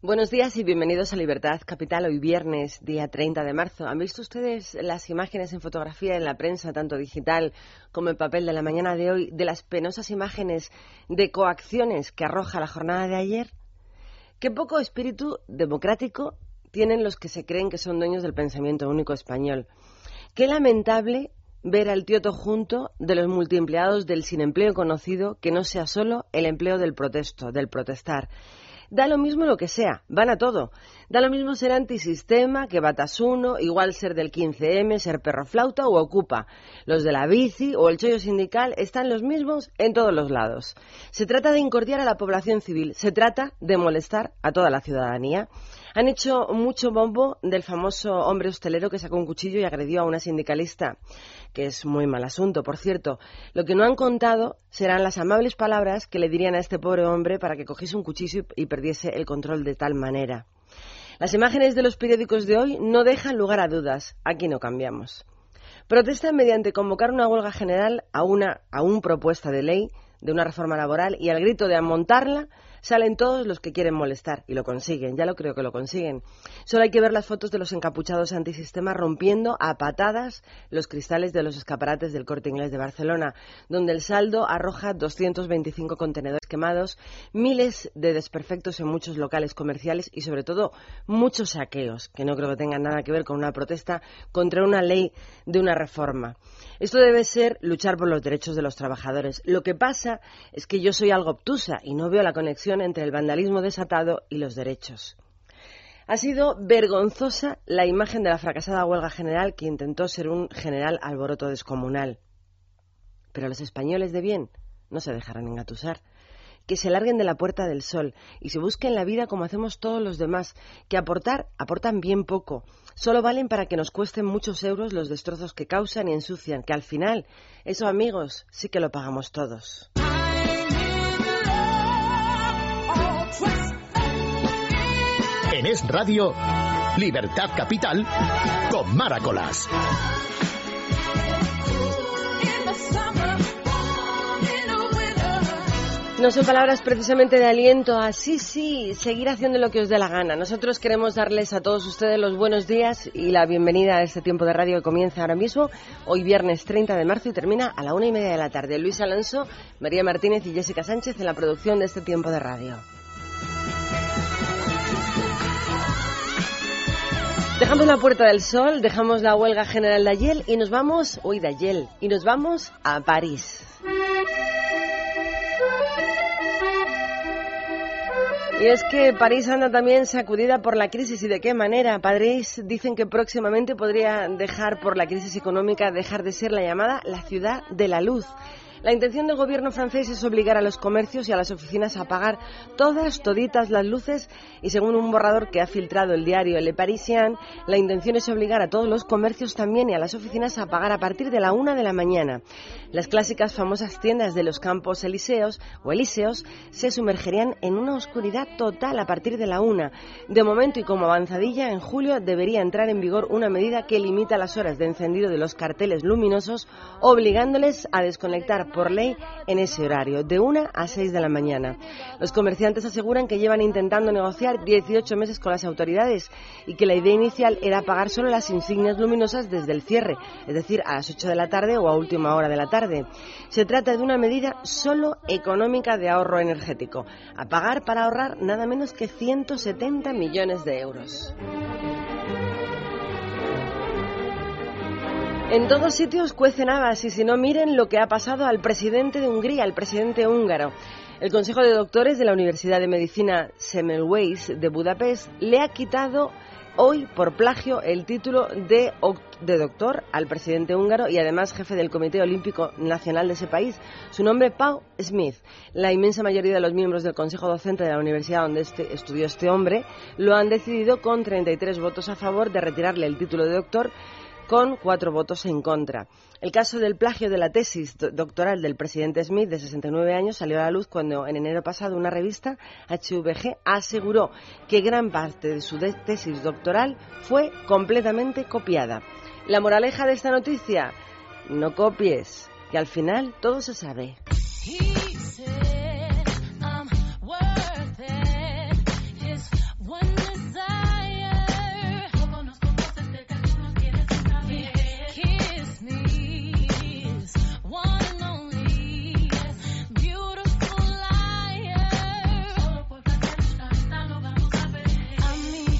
Buenos días y bienvenidos a Libertad Capital. Hoy viernes, día 30 de marzo. ¿Han visto ustedes las imágenes en fotografía en la prensa, tanto digital como en papel de la mañana de hoy, de las penosas imágenes de coacciones que arroja la jornada de ayer? Qué poco espíritu democrático tienen los que se creen que son dueños del pensamiento único español. Qué lamentable ver al tío junto de los multiempleados del sin empleo conocido que no sea solo el empleo del protesto, del protestar. Da lo mismo lo que sea, van a todo. Da lo mismo ser antisistema que Batasuno, igual ser del 15M, ser perro flauta o ocupa. Los de la bici o el chollo sindical están los mismos en todos los lados. Se trata de incordiar a la población civil, se trata de molestar a toda la ciudadanía. Han hecho mucho bombo del famoso hombre hostelero que sacó un cuchillo y agredió a una sindicalista que es muy mal asunto, por cierto. Lo que no han contado serán las amables palabras que le dirían a este pobre hombre para que cogiese un cuchillo y perdiese el control de tal manera. Las imágenes de los periódicos de hoy no dejan lugar a dudas. Aquí no cambiamos. Protestan mediante convocar una huelga general a una aún propuesta de ley de una reforma laboral y al grito de amontarla Salen todos los que quieren molestar y lo consiguen, ya lo creo que lo consiguen. Solo hay que ver las fotos de los encapuchados antisistema rompiendo a patadas los cristales de los escaparates del corte inglés de Barcelona, donde el saldo arroja 225 contenedores quemados, miles de desperfectos en muchos locales comerciales y sobre todo muchos saqueos, que no creo que tengan nada que ver con una protesta contra una ley de una reforma. Esto debe ser luchar por los derechos de los trabajadores. Lo que pasa es que yo soy algo obtusa y no veo la conexión entre el vandalismo desatado y los derechos. Ha sido vergonzosa la imagen de la fracasada huelga general que intentó ser un general alboroto descomunal. Pero los españoles de bien no se dejarán engatusar que se larguen de la puerta del sol y se busquen la vida como hacemos todos los demás, que aportar aportan bien poco, solo valen para que nos cuesten muchos euros los destrozos que causan y ensucian, que al final, eso amigos, sí que lo pagamos todos. En Es Radio, Libertad Capital, con Maracolas. No son palabras precisamente de aliento a sí, sí, seguir haciendo lo que os dé la gana. Nosotros queremos darles a todos ustedes los buenos días y la bienvenida a este tiempo de radio que comienza ahora mismo, hoy viernes 30 de marzo y termina a la una y media de la tarde. Luis Alonso, María Martínez y Jessica Sánchez en la producción de este tiempo de radio. Dejamos la Puerta del Sol, dejamos la huelga general de Ayel y nos vamos, hoy de Ayel, y nos vamos a París. Y es que París anda también sacudida por la crisis. ¿Y de qué manera? París dicen que próximamente podría dejar, por la crisis económica, dejar de ser la llamada la ciudad de la luz. La intención del gobierno francés es obligar a los comercios y a las oficinas a apagar todas, toditas las luces y según un borrador que ha filtrado el diario Le Parisien, la intención es obligar a todos los comercios también y a las oficinas a apagar a partir de la una de la mañana. Las clásicas famosas tiendas de los campos elíseos o elíseos se sumergerían en una oscuridad total a partir de la una. De momento y como avanzadilla, en julio debería entrar en vigor una medida que limita las horas de encendido de los carteles luminosos, obligándoles a desconectar por ley en ese horario, de 1 a 6 de la mañana. Los comerciantes aseguran que llevan intentando negociar 18 meses con las autoridades y que la idea inicial era pagar solo las insignias luminosas desde el cierre, es decir, a las 8 de la tarde o a última hora de la tarde. Se trata de una medida solo económica de ahorro energético, a pagar para ahorrar nada menos que 170 millones de euros. En todos sitios cuecen habas y si no miren lo que ha pasado al presidente de Hungría, al presidente húngaro. El Consejo de Doctores de la Universidad de Medicina Semmelweis de Budapest le ha quitado hoy por plagio el título de, de, doctor al presidente húngaro y además jefe del Comité Olímpico Nacional de ese país. Su nombre, Pau Smith. La inmensa mayoría de los miembros del Consejo Docente de la universidad donde este, estudió este hombre lo han decidido con 33 votos a favor de retirarle el título de doctor con cuatro votos en contra. El caso del plagio de la tesis doctoral del presidente Smith, de 69 años, salió a la luz cuando en enero pasado una revista, HVG, aseguró que gran parte de su tesis doctoral fue completamente copiada. La moraleja de esta noticia, no copies, que al final todo se sabe.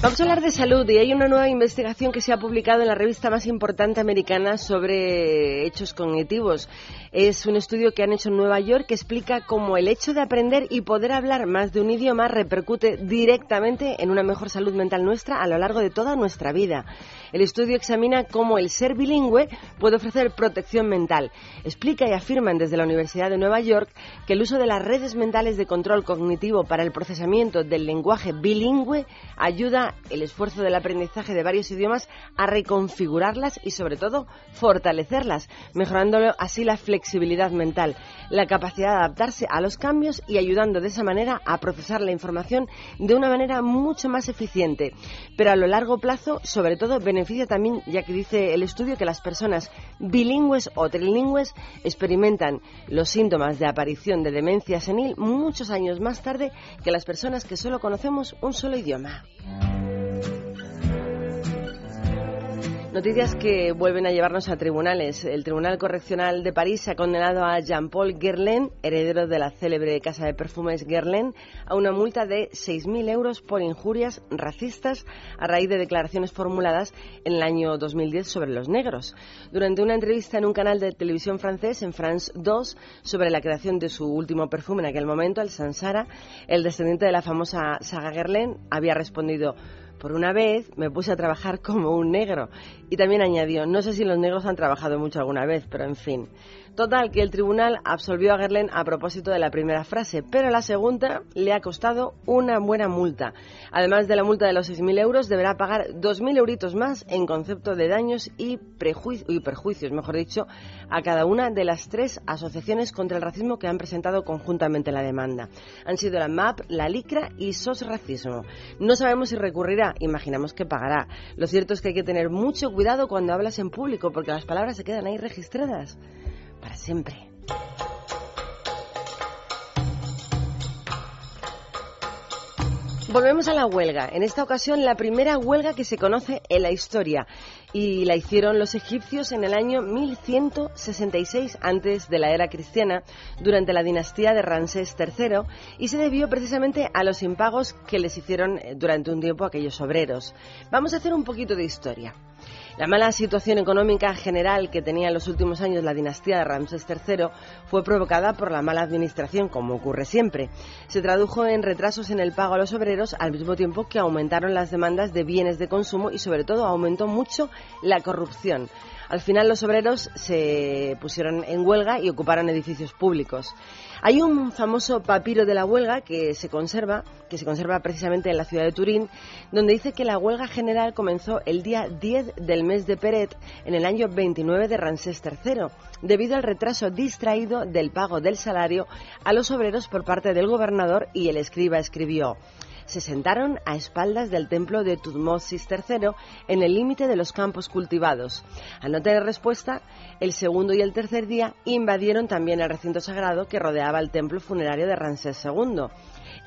Vamos a hablar de salud y hay una nueva investigación que se ha publicado en la revista más importante americana sobre hechos cognitivos. Es un estudio que han hecho en Nueva York que explica cómo el hecho de aprender y poder hablar más de un idioma repercute directamente en una mejor salud mental nuestra a lo largo de toda nuestra vida. El estudio examina cómo el ser bilingüe puede ofrecer protección mental. Explica y afirman desde la Universidad de Nueva York que el uso de las redes mentales de control cognitivo para el procesamiento del lenguaje bilingüe ayuda el esfuerzo del aprendizaje de varios idiomas a reconfigurarlas y sobre todo fortalecerlas, mejorando así la flexibilidad mental, la capacidad de adaptarse a los cambios y ayudando de esa manera a procesar la información de una manera mucho más eficiente. Pero a lo largo plazo, sobre todo, beneficia también, ya que dice el estudio, que las personas bilingües o trilingües experimentan los síntomas de aparición de demencia senil muchos años más tarde que las personas que solo conocemos un solo idioma. Noticias que vuelven a llevarnos a tribunales. El Tribunal Correccional de París ha condenado a Jean-Paul Guerlain, heredero de la célebre casa de perfumes Guerlain, a una multa de 6.000 euros por injurias racistas a raíz de declaraciones formuladas en el año 2010 sobre los negros. Durante una entrevista en un canal de televisión francés, en France 2, sobre la creación de su último perfume en aquel momento, el Sansara, el descendiente de la famosa saga Guerlain había respondido por una vez me puse a trabajar como un negro. Y también añadió, no sé si los negros han trabajado mucho alguna vez, pero en fin. Total, que el tribunal absolvió a Gerlen a propósito de la primera frase, pero la segunda le ha costado una buena multa. Además de la multa de los 6.000 euros, deberá pagar 2.000 euritos más en concepto de daños y, y perjuicios, mejor dicho, a cada una de las tres asociaciones contra el racismo que han presentado conjuntamente la demanda. Han sido la MAP, la LICRA y SOS Racismo. No sabemos si recurrirá, imaginamos que pagará. Lo cierto es que hay que tener mucho cuidado cuando hablas en público porque las palabras se quedan ahí registradas para siempre. Volvemos a la huelga. En esta ocasión, la primera huelga que se conoce en la historia. Y la hicieron los egipcios en el año 1166 antes de la era cristiana, durante la dinastía de Ramsés III, y se debió precisamente a los impagos que les hicieron eh, durante un tiempo aquellos obreros. Vamos a hacer un poquito de historia. La mala situación económica general que tenía en los últimos años la dinastía de Ramsés III fue provocada por la mala administración, como ocurre siempre. Se tradujo en retrasos en el pago a los obreros al mismo tiempo que aumentaron las demandas de bienes de consumo y sobre todo aumentó mucho la corrupción. Al final los obreros se pusieron en huelga y ocuparon edificios públicos. Hay un famoso papiro de la huelga que se conserva, que se conserva precisamente en la ciudad de Turín, donde dice que la huelga general comenzó el día 10 del mes de Peret en el año 29 de Ramsés III, debido al retraso distraído del pago del salario a los obreros por parte del gobernador y el escriba escribió se sentaron a espaldas del templo de Tutmosis III en el límite de los campos cultivados. Al no tener respuesta, el segundo y el tercer día invadieron también el recinto sagrado que rodeaba el templo funerario de Ramsés II.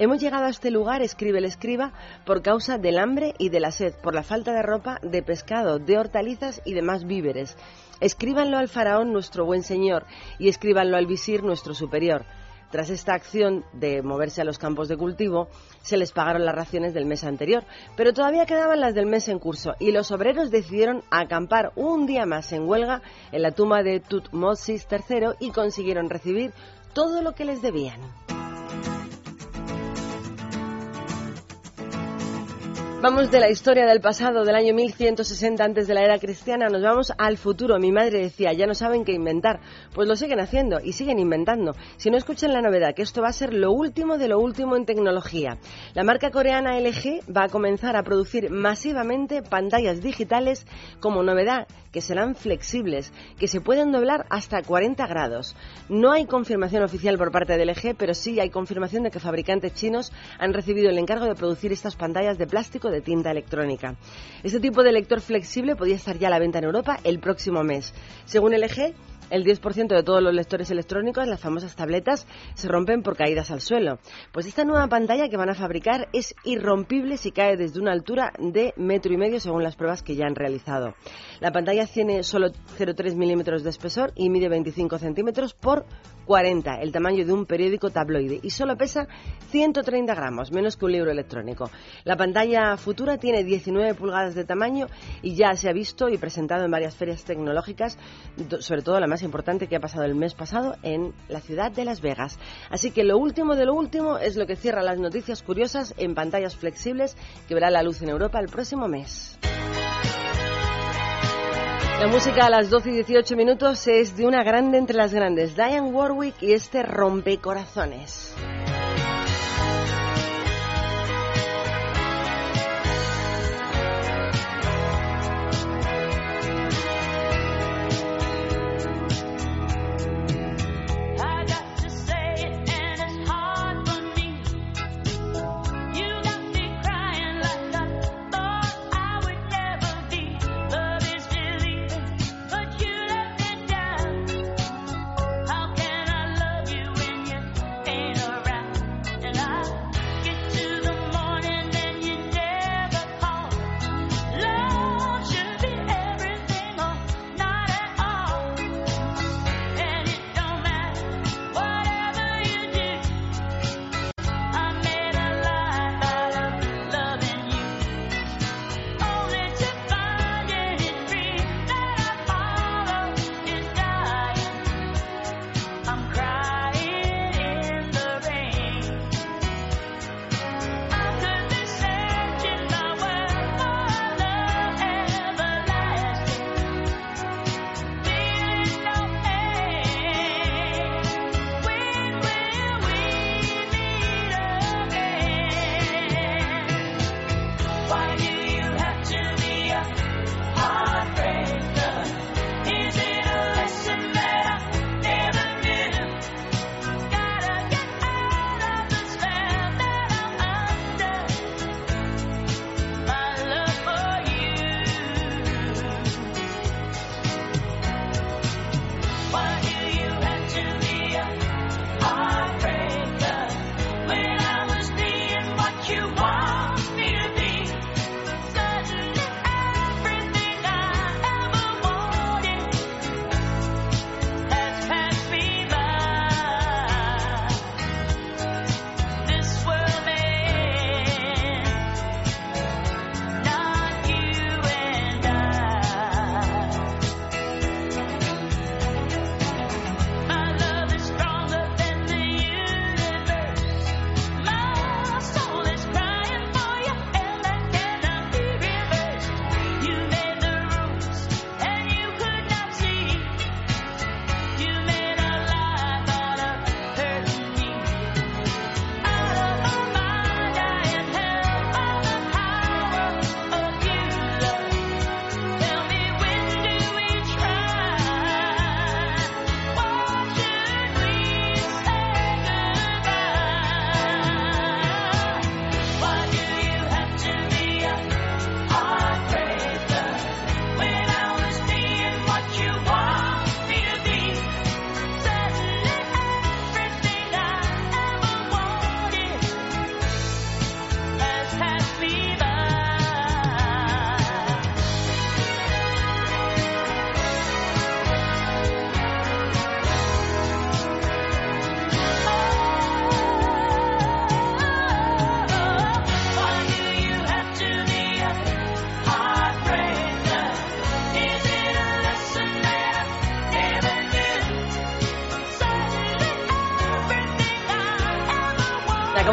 Hemos llegado a este lugar, escribe el escriba, por causa del hambre y de la sed, por la falta de ropa, de pescado, de hortalizas y demás víveres. Escríbanlo al faraón nuestro buen señor y escríbanlo al visir nuestro superior. Tras esta acción de moverse a los campos de cultivo, se les pagaron las raciones del mes anterior, pero todavía quedaban las del mes en curso y los obreros decidieron acampar un día más en huelga en la tumba de Tutmosis III y consiguieron recibir todo lo que les debían. Vamos de la historia del pasado, del año 1160 antes de la era cristiana, nos vamos al futuro. Mi madre decía, ya no saben qué inventar. Pues lo siguen haciendo y siguen inventando. Si no escuchan la novedad, que esto va a ser lo último de lo último en tecnología. La marca coreana LG va a comenzar a producir masivamente pantallas digitales como novedad, que serán flexibles, que se pueden doblar hasta 40 grados. No hay confirmación oficial por parte de LG, pero sí hay confirmación de que fabricantes chinos han recibido el encargo de producir estas pantallas de plástico de tinta electrónica. Este tipo de lector flexible podría estar ya a la venta en Europa el próximo mes. Según LG, El 10% de todos los lectores electrónicos, las famosas tabletas, se rompen por caídas al suelo. Pues esta nueva pantalla que van a fabricar es irrompible si cae desde una altura de metro y medio según las pruebas que ya han realizado. La pantalla tiene solo 0,3 milímetros de espesor y mide 25 centímetros por 40, el tamaño de un periódico tabloide, y solo pesa 130 gramos, menos que un libro electrónico. La pantalla futura tiene 19 pulgadas de tamaño y ya se ha visto y presentado en varias ferias tecnológicas, sobre todo la más importante que ha pasado el mes pasado en la ciudad de Las Vegas. Así que lo último de lo último es lo que cierra las noticias curiosas en pantallas flexibles que verá la luz en Europa el próximo mes. La música a las 12 y 18 minutos es de una grande entre las grandes, Diane Warwick y este rompecorazones.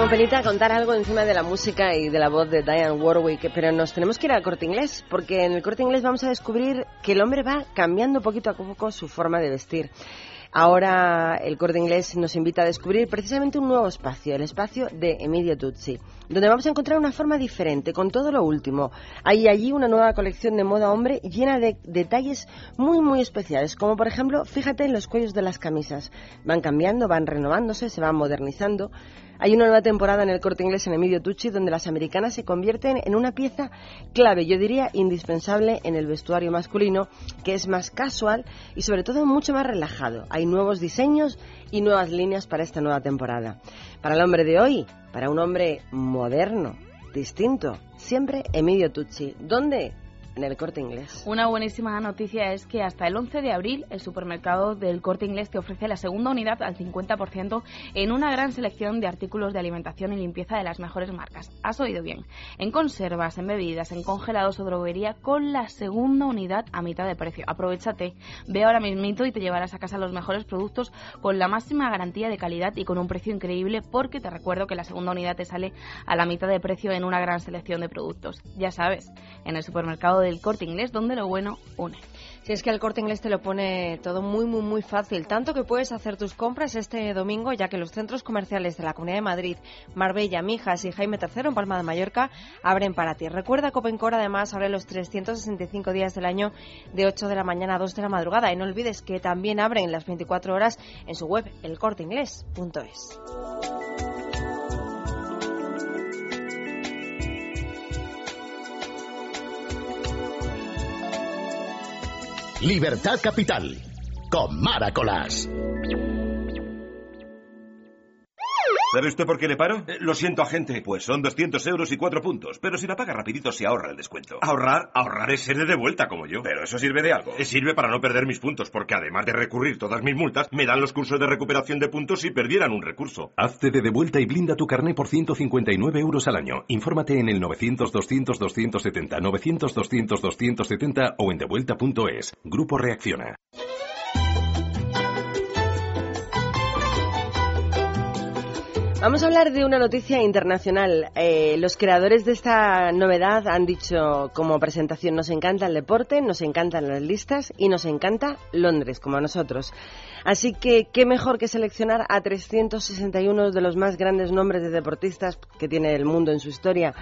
Pelita contar algo encima de la música y de la voz de Diane Warwick, pero nos tenemos que ir al corte inglés, porque en el corte inglés vamos a descubrir que el hombre va cambiando poquito a poco su forma de vestir. Ahora el corte inglés nos invita a descubrir precisamente un nuevo espacio, el espacio de Emilio Tutsi, donde vamos a encontrar una forma diferente, con todo lo último. Hay allí una nueva colección de moda hombre llena de detalles muy, muy especiales, como por ejemplo, fíjate en los cuellos de las camisas. Van cambiando, van renovándose, se van modernizando. Hay una nueva temporada en el corte inglés en Emilio Tucci donde las americanas se convierten en una pieza clave, yo diría indispensable en el vestuario masculino, que es más casual y sobre todo mucho más relajado. Hay nuevos diseños y nuevas líneas para esta nueva temporada. Para el hombre de hoy, para un hombre moderno, distinto, siempre Emilio Tucci. ¿Dónde? En el corte inglés. Una buenísima noticia es que hasta el 11 de abril el supermercado del corte inglés te ofrece la segunda unidad al 50% en una gran selección de artículos de alimentación y limpieza de las mejores marcas. Has oído bien. En conservas, en bebidas, en congelados o droguería con la segunda unidad a mitad de precio. Aprovechate, ve ahora mismito y te llevarás a casa los mejores productos con la máxima garantía de calidad y con un precio increíble porque te recuerdo que la segunda unidad te sale a la mitad de precio en una gran selección de productos. Ya sabes, en el supermercado del corte inglés donde lo bueno une. Si es que el corte inglés te lo pone todo muy, muy, muy fácil. Tanto que puedes hacer tus compras este domingo, ya que los centros comerciales de la Comunidad de Madrid, Marbella, Mijas y Jaime III en Palma de Mallorca abren para ti. Recuerda, Copencor además abre los 365 días del año de 8 de la mañana a 2 de la madrugada. Y no olvides que también abren las 24 horas en su web, elcorteinglés.es. Libertad Capital, con Maracolas. ¿Sabe usted por qué le paro? Eh, lo siento, agente. Pues son 200 euros y cuatro puntos. Pero si la paga rapidito se ahorra el descuento. Ahorrar, ahorrar es ser de vuelta como yo. Pero eso sirve de algo. Eh, sirve para no perder mis puntos, porque además de recurrir todas mis multas, me dan los cursos de recuperación de puntos si perdieran un recurso. Hazte de devuelta y blinda tu carné por 159 euros al año. Infórmate en el 900-200-270, 900-200-270 o en devuelta.es. Grupo Reacciona. Vamos a hablar de una noticia internacional. Eh, los creadores de esta novedad han dicho como presentación, nos encanta el deporte, nos encantan las listas y nos encanta Londres, como a nosotros. Así que, ¿qué mejor que seleccionar a 361 de los más grandes nombres de deportistas que tiene el mundo en su historia?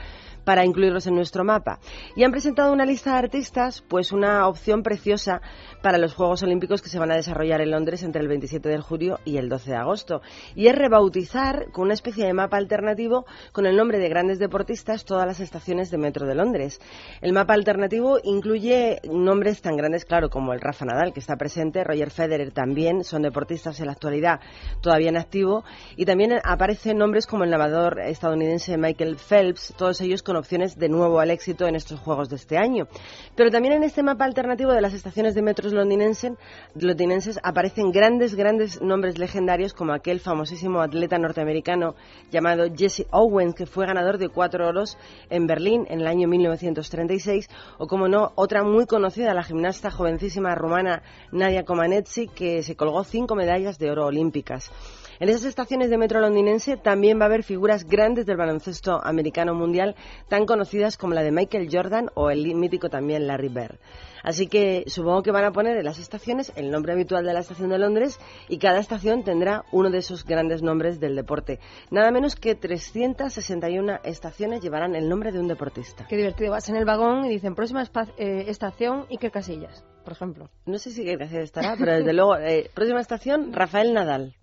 Para incluirlos en nuestro mapa. Y han presentado una lista de artistas, pues una opción preciosa para los Juegos Olímpicos que se van a desarrollar en Londres entre el 27 de julio y el 12 de agosto. Y es rebautizar con una especie de mapa alternativo con el nombre de grandes deportistas todas las estaciones de metro de Londres. El mapa alternativo incluye nombres tan grandes, claro, como el Rafa Nadal, que está presente, Roger Federer también, son deportistas en la actualidad todavía en activo, y también aparecen nombres como el nadador estadounidense Michael Phelps, todos ellos con opciones de nuevo al éxito en estos Juegos de este año. Pero también en este mapa alternativo de las estaciones de metros londinenses aparecen grandes, grandes nombres legendarios como aquel famosísimo atleta norteamericano llamado Jesse Owens, que fue ganador de cuatro oros en Berlín en el año 1936, o como no, otra muy conocida, la gimnasta jovencísima rumana Nadia Comaneci, que se colgó cinco medallas de oro olímpicas. En esas estaciones de metro londinense también va a haber figuras grandes del baloncesto americano mundial, tan conocidas como la de Michael Jordan o el mítico también Larry Bird. Así que supongo que van a poner en las estaciones el nombre habitual de la estación de Londres y cada estación tendrá uno de esos grandes nombres del deporte. Nada menos que 361 estaciones llevarán el nombre de un deportista. Qué divertido. Vas en el vagón y dicen próxima eh, estación y qué casillas, por ejemplo. No sé si qué casilla estará, pero desde luego, eh, próxima estación, Rafael Nadal.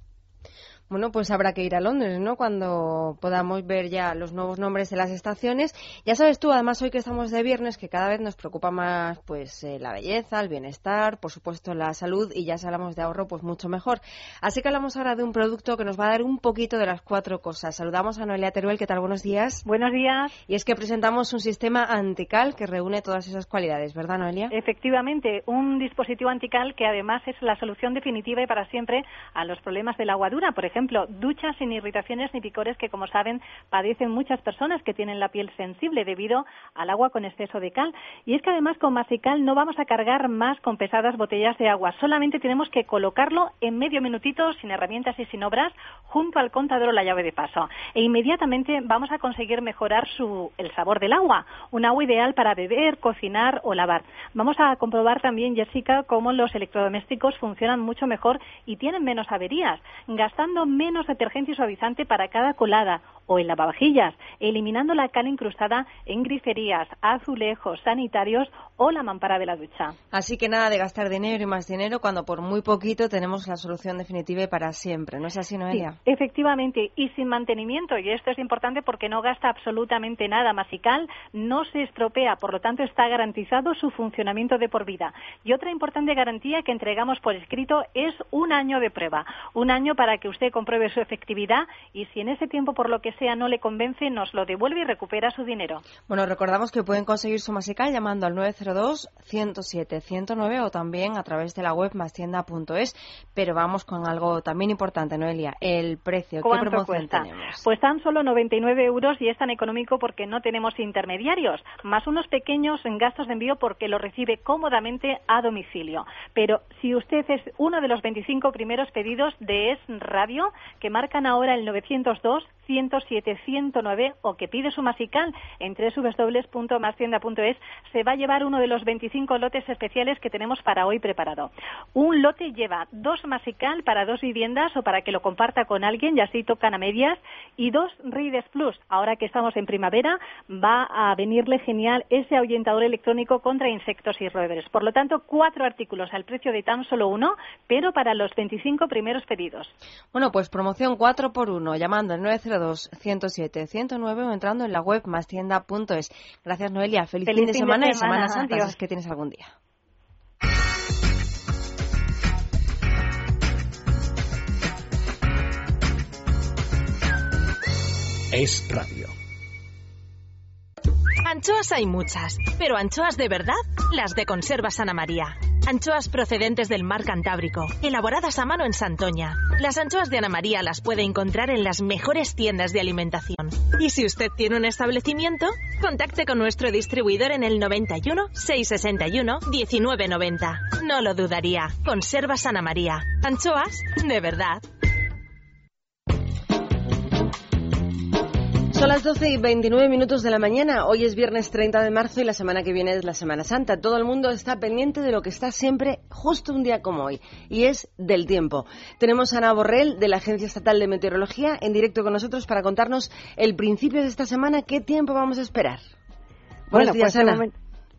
Bueno, pues habrá que ir a Londres, ¿no? Cuando podamos ver ya los nuevos nombres de las estaciones. Ya sabes tú, además hoy que estamos de viernes, que cada vez nos preocupa más pues eh, la belleza, el bienestar, por supuesto la salud y ya si hablamos de ahorro, pues mucho mejor. Así que hablamos ahora de un producto que nos va a dar un poquito de las cuatro cosas. Saludamos a Noelia Teruel, ¿qué tal? Buenos días. Buenos días. Y es que presentamos un sistema antical que reúne todas esas cualidades, ¿verdad, Noelia? Efectivamente, un dispositivo antical que además es la solución definitiva y para siempre a los problemas de la aguadura, por ejemplo ejemplo, duchas sin irritaciones ni picores que, como saben, padecen muchas personas que tienen la piel sensible debido al agua con exceso de cal. Y es que además con Masical no vamos a cargar más con pesadas botellas de agua, solamente tenemos que colocarlo en medio minutito, sin herramientas y sin obras, junto al contador o la llave de paso. E inmediatamente vamos a conseguir mejorar su, el sabor del agua, un agua ideal para beber, cocinar o lavar. Vamos a comprobar también, Jessica, cómo los electrodomésticos funcionan mucho mejor y tienen menos averías, gastando menos detergente y suavizante para cada colada o en lavavajillas, eliminando la cal incrustada en griferías, azulejos sanitarios o la mampara de la ducha. Así que nada de gastar dinero y más dinero cuando por muy poquito tenemos la solución definitiva y para siempre. ¿No es así, Noelia? Sí, efectivamente, y sin mantenimiento, y esto es importante porque no gasta absolutamente nada. Masical no se estropea, por lo tanto está garantizado su funcionamiento de por vida. Y otra importante garantía que entregamos por escrito es un año de prueba. Un año para que usted compruebe su efectividad y si en ese tiempo por lo que sea no le convence, nos lo devuelve y recupera su dinero. Bueno, recordamos que pueden conseguir su Masical llamando al 902 107 109 o también a través de la web mastienda.es. Pero vamos con algo también importante, Noelia, el precio. ¿Qué promoción tenemos? Pues tan solo 99 euros y es tan económico porque no tenemos intermediarios, más unos pequeños en gastos de envío porque lo recibe cómodamente a domicilio. Pero si usted es uno de los 25 primeros pedidos de Es Radio, que marcan ahora el 902 107 109 o que pide su masical en www.mastienda.es, se va a llevar uno de los 25 lotes especiales que tenemos para hoy preparado. Un lote lleva dos masical para dos viviendas o para que lo comparta con alguien y así tocan a medias y dos Rides Plus. Ahora que estamos en primavera va a venirle genial ese ahuyentador electrónico contra insectos y roedores. Por lo tanto, cuatro artículos al precio de tan solo uno, pero para los 25 primeros pedidos. Bueno, pues promoción 4 por 1 llamando al 902 107 109 o entrando en la web mastienda.es. Gracias, Noelia. Feliz, fin, de, semana, y Semana Santa, es que tienes algún día. Es radio. Anchoas hay muchas, pero anchoas de verdad, las de Conserva Sana María. Anchoas procedentes del mar Cantábrico, elaboradas a mano en Santoña. Las anchoas de Ana María las puede encontrar en las mejores tiendas de alimentación. Y si usted tiene un establecimiento, contacte con nuestro distribuidor en el 91 661 1990. No lo dudaría. Conserva Sana María. Anchoas de verdad. Son las 12 y 29 minutos de la mañana. Hoy es viernes 30 de marzo y la semana que viene es la Semana Santa. Todo el mundo está pendiente de lo que está siempre justo un día como hoy, y es del tiempo. Tenemos a Ana Borrell, de la Agencia Estatal de Meteorología, en directo con nosotros para contarnos el principio de esta semana, qué tiempo vamos a esperar. Buenos días, pues Ana.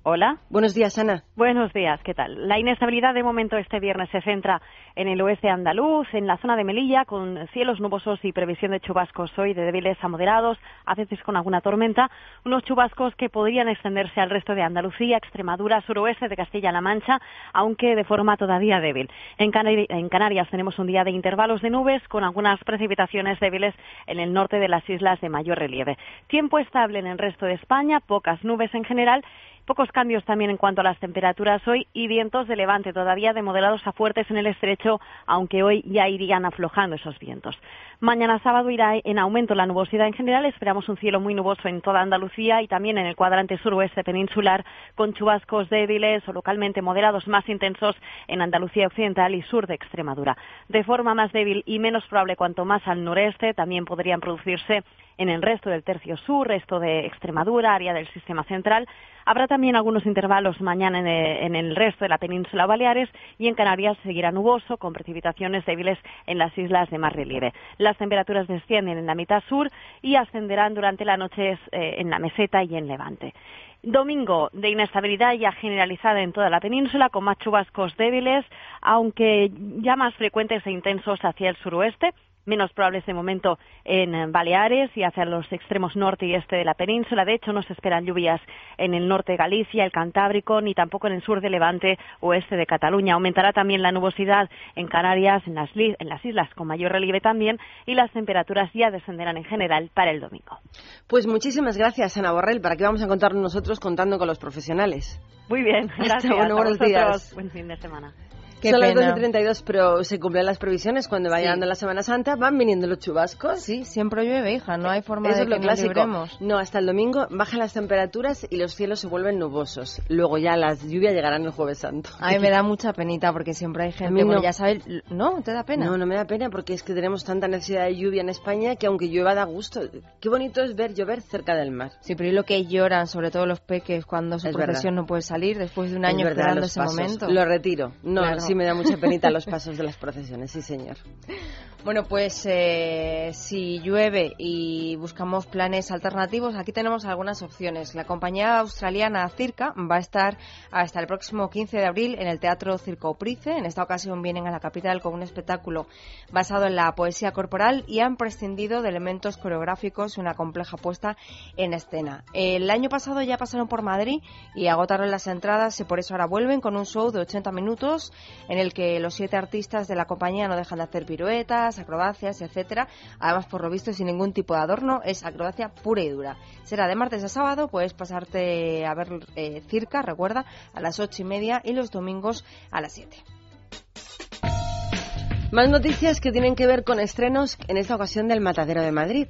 Hola. Buenos días, Ana. Buenos días, ¿qué tal? La inestabilidad de momento este viernes se centra en el oeste andaluz, en la zona de Melilla, con cielos nubosos y previsión de chubascos hoy de débiles a moderados, a veces con alguna tormenta. Unos chubascos que podrían extenderse al resto de Andalucía, Extremadura, suroeste de Castilla-La Mancha, aunque de forma todavía débil. En, en Canarias tenemos un día de intervalos de nubes con algunas precipitaciones débiles en el norte de las islas de mayor relieve. Tiempo estable en el resto de España, pocas nubes en general Pocos cambios también en cuanto a las temperaturas hoy y vientos de levante todavía de moderados a fuertes en el estrecho, aunque hoy ya irían aflojando esos vientos. Mañana sábado irá en aumento la nubosidad en general. Esperamos un cielo muy nuboso en toda Andalucía y también en el cuadrante suroeste peninsular, con chubascos débiles o localmente moderados más intensos en Andalucía occidental y sur de Extremadura. De forma más débil y menos probable cuanto más al noreste, también podrían producirse en el resto del tercio sur, resto de Extremadura, área del sistema central. Habrá también algunos intervalos mañana en el, resto de la península Baleares y en Canarias seguirá nuboso con precipitaciones débiles en las islas de más relieve. Las temperaturas descienden en la mitad sur y ascenderán durante la noche eh, en la meseta y en Levante. Domingo de inestabilidad ya generalizada en toda la península, con más chubascos débiles, aunque ya más frecuentes e intensos hacia el suroeste menos probables de momento en Baleares y hacia los extremos norte y este de la península. De hecho, no se esperan lluvias en el norte de Galicia, el Cantábrico, ni tampoco en el sur de Levante o este de Cataluña. Aumentará también la nubosidad en Canarias, en las, en las islas con mayor relieve también, y las temperaturas ya descenderán en general para el domingo. Pues muchísimas gracias, Ana Borrell. ¿Para qué vamos a contar nosotros contando con los profesionales? Muy bien, gracias. buenos días. Buen fin de semana. Son las 12.32, pero se cumplen las previsiones. Cuando vaya sí. la Semana Santa, van viniendo los chubascos. Sí, siempre llueve, hija. No hay forma de que lo libremos. No, hasta el domingo bajan las temperaturas y los cielos se vuelven nubosos. Luego ya las lluvias llegarán el Jueves Santo. Ay, me da mucha penita porque siempre hay gente... no. ya sabes... ¿No? ¿Te da pena? No, no me da pena porque es que tenemos tanta necesidad de lluvia en España que aunque llueva da gusto. Qué bonito es ver llover cerca del mar. Sí, pero y lo que lloran, sobre todo los peques, cuando su Es profesión verdad. no puede salir después de un año Es verdad, esperando ese pasos. momento. Lo retiro. No, Claro. si me da mucha penita los pasos de las procesiones, sí señor. Bueno, pues eh, si llueve y buscamos planes alternativos, aquí tenemos algunas opciones. La compañía australiana Circa va a estar hasta el próximo 15 de abril en el Teatro Circo Price. En esta ocasión vienen a la capital con un espectáculo basado en la poesía corporal y han prescindido de elementos coreográficos y una compleja puesta en escena. El año pasado ya pasaron por Madrid y agotaron las entradas y por eso ahora vuelven con un show de 80 minutos en el que los siete artistas de la compañía no dejan de hacer piruetas, acrobacias, etcétera. Además, por lo visto, sin ningún tipo de adorno, es acrobacia pura y dura. Será de martes a sábado, puedes pasarte a ver eh, circa, recuerda, a las ocho y media y los domingos a las siete. Más noticias que tienen que ver con estrenos, en esta ocasión del Matadero de Madrid.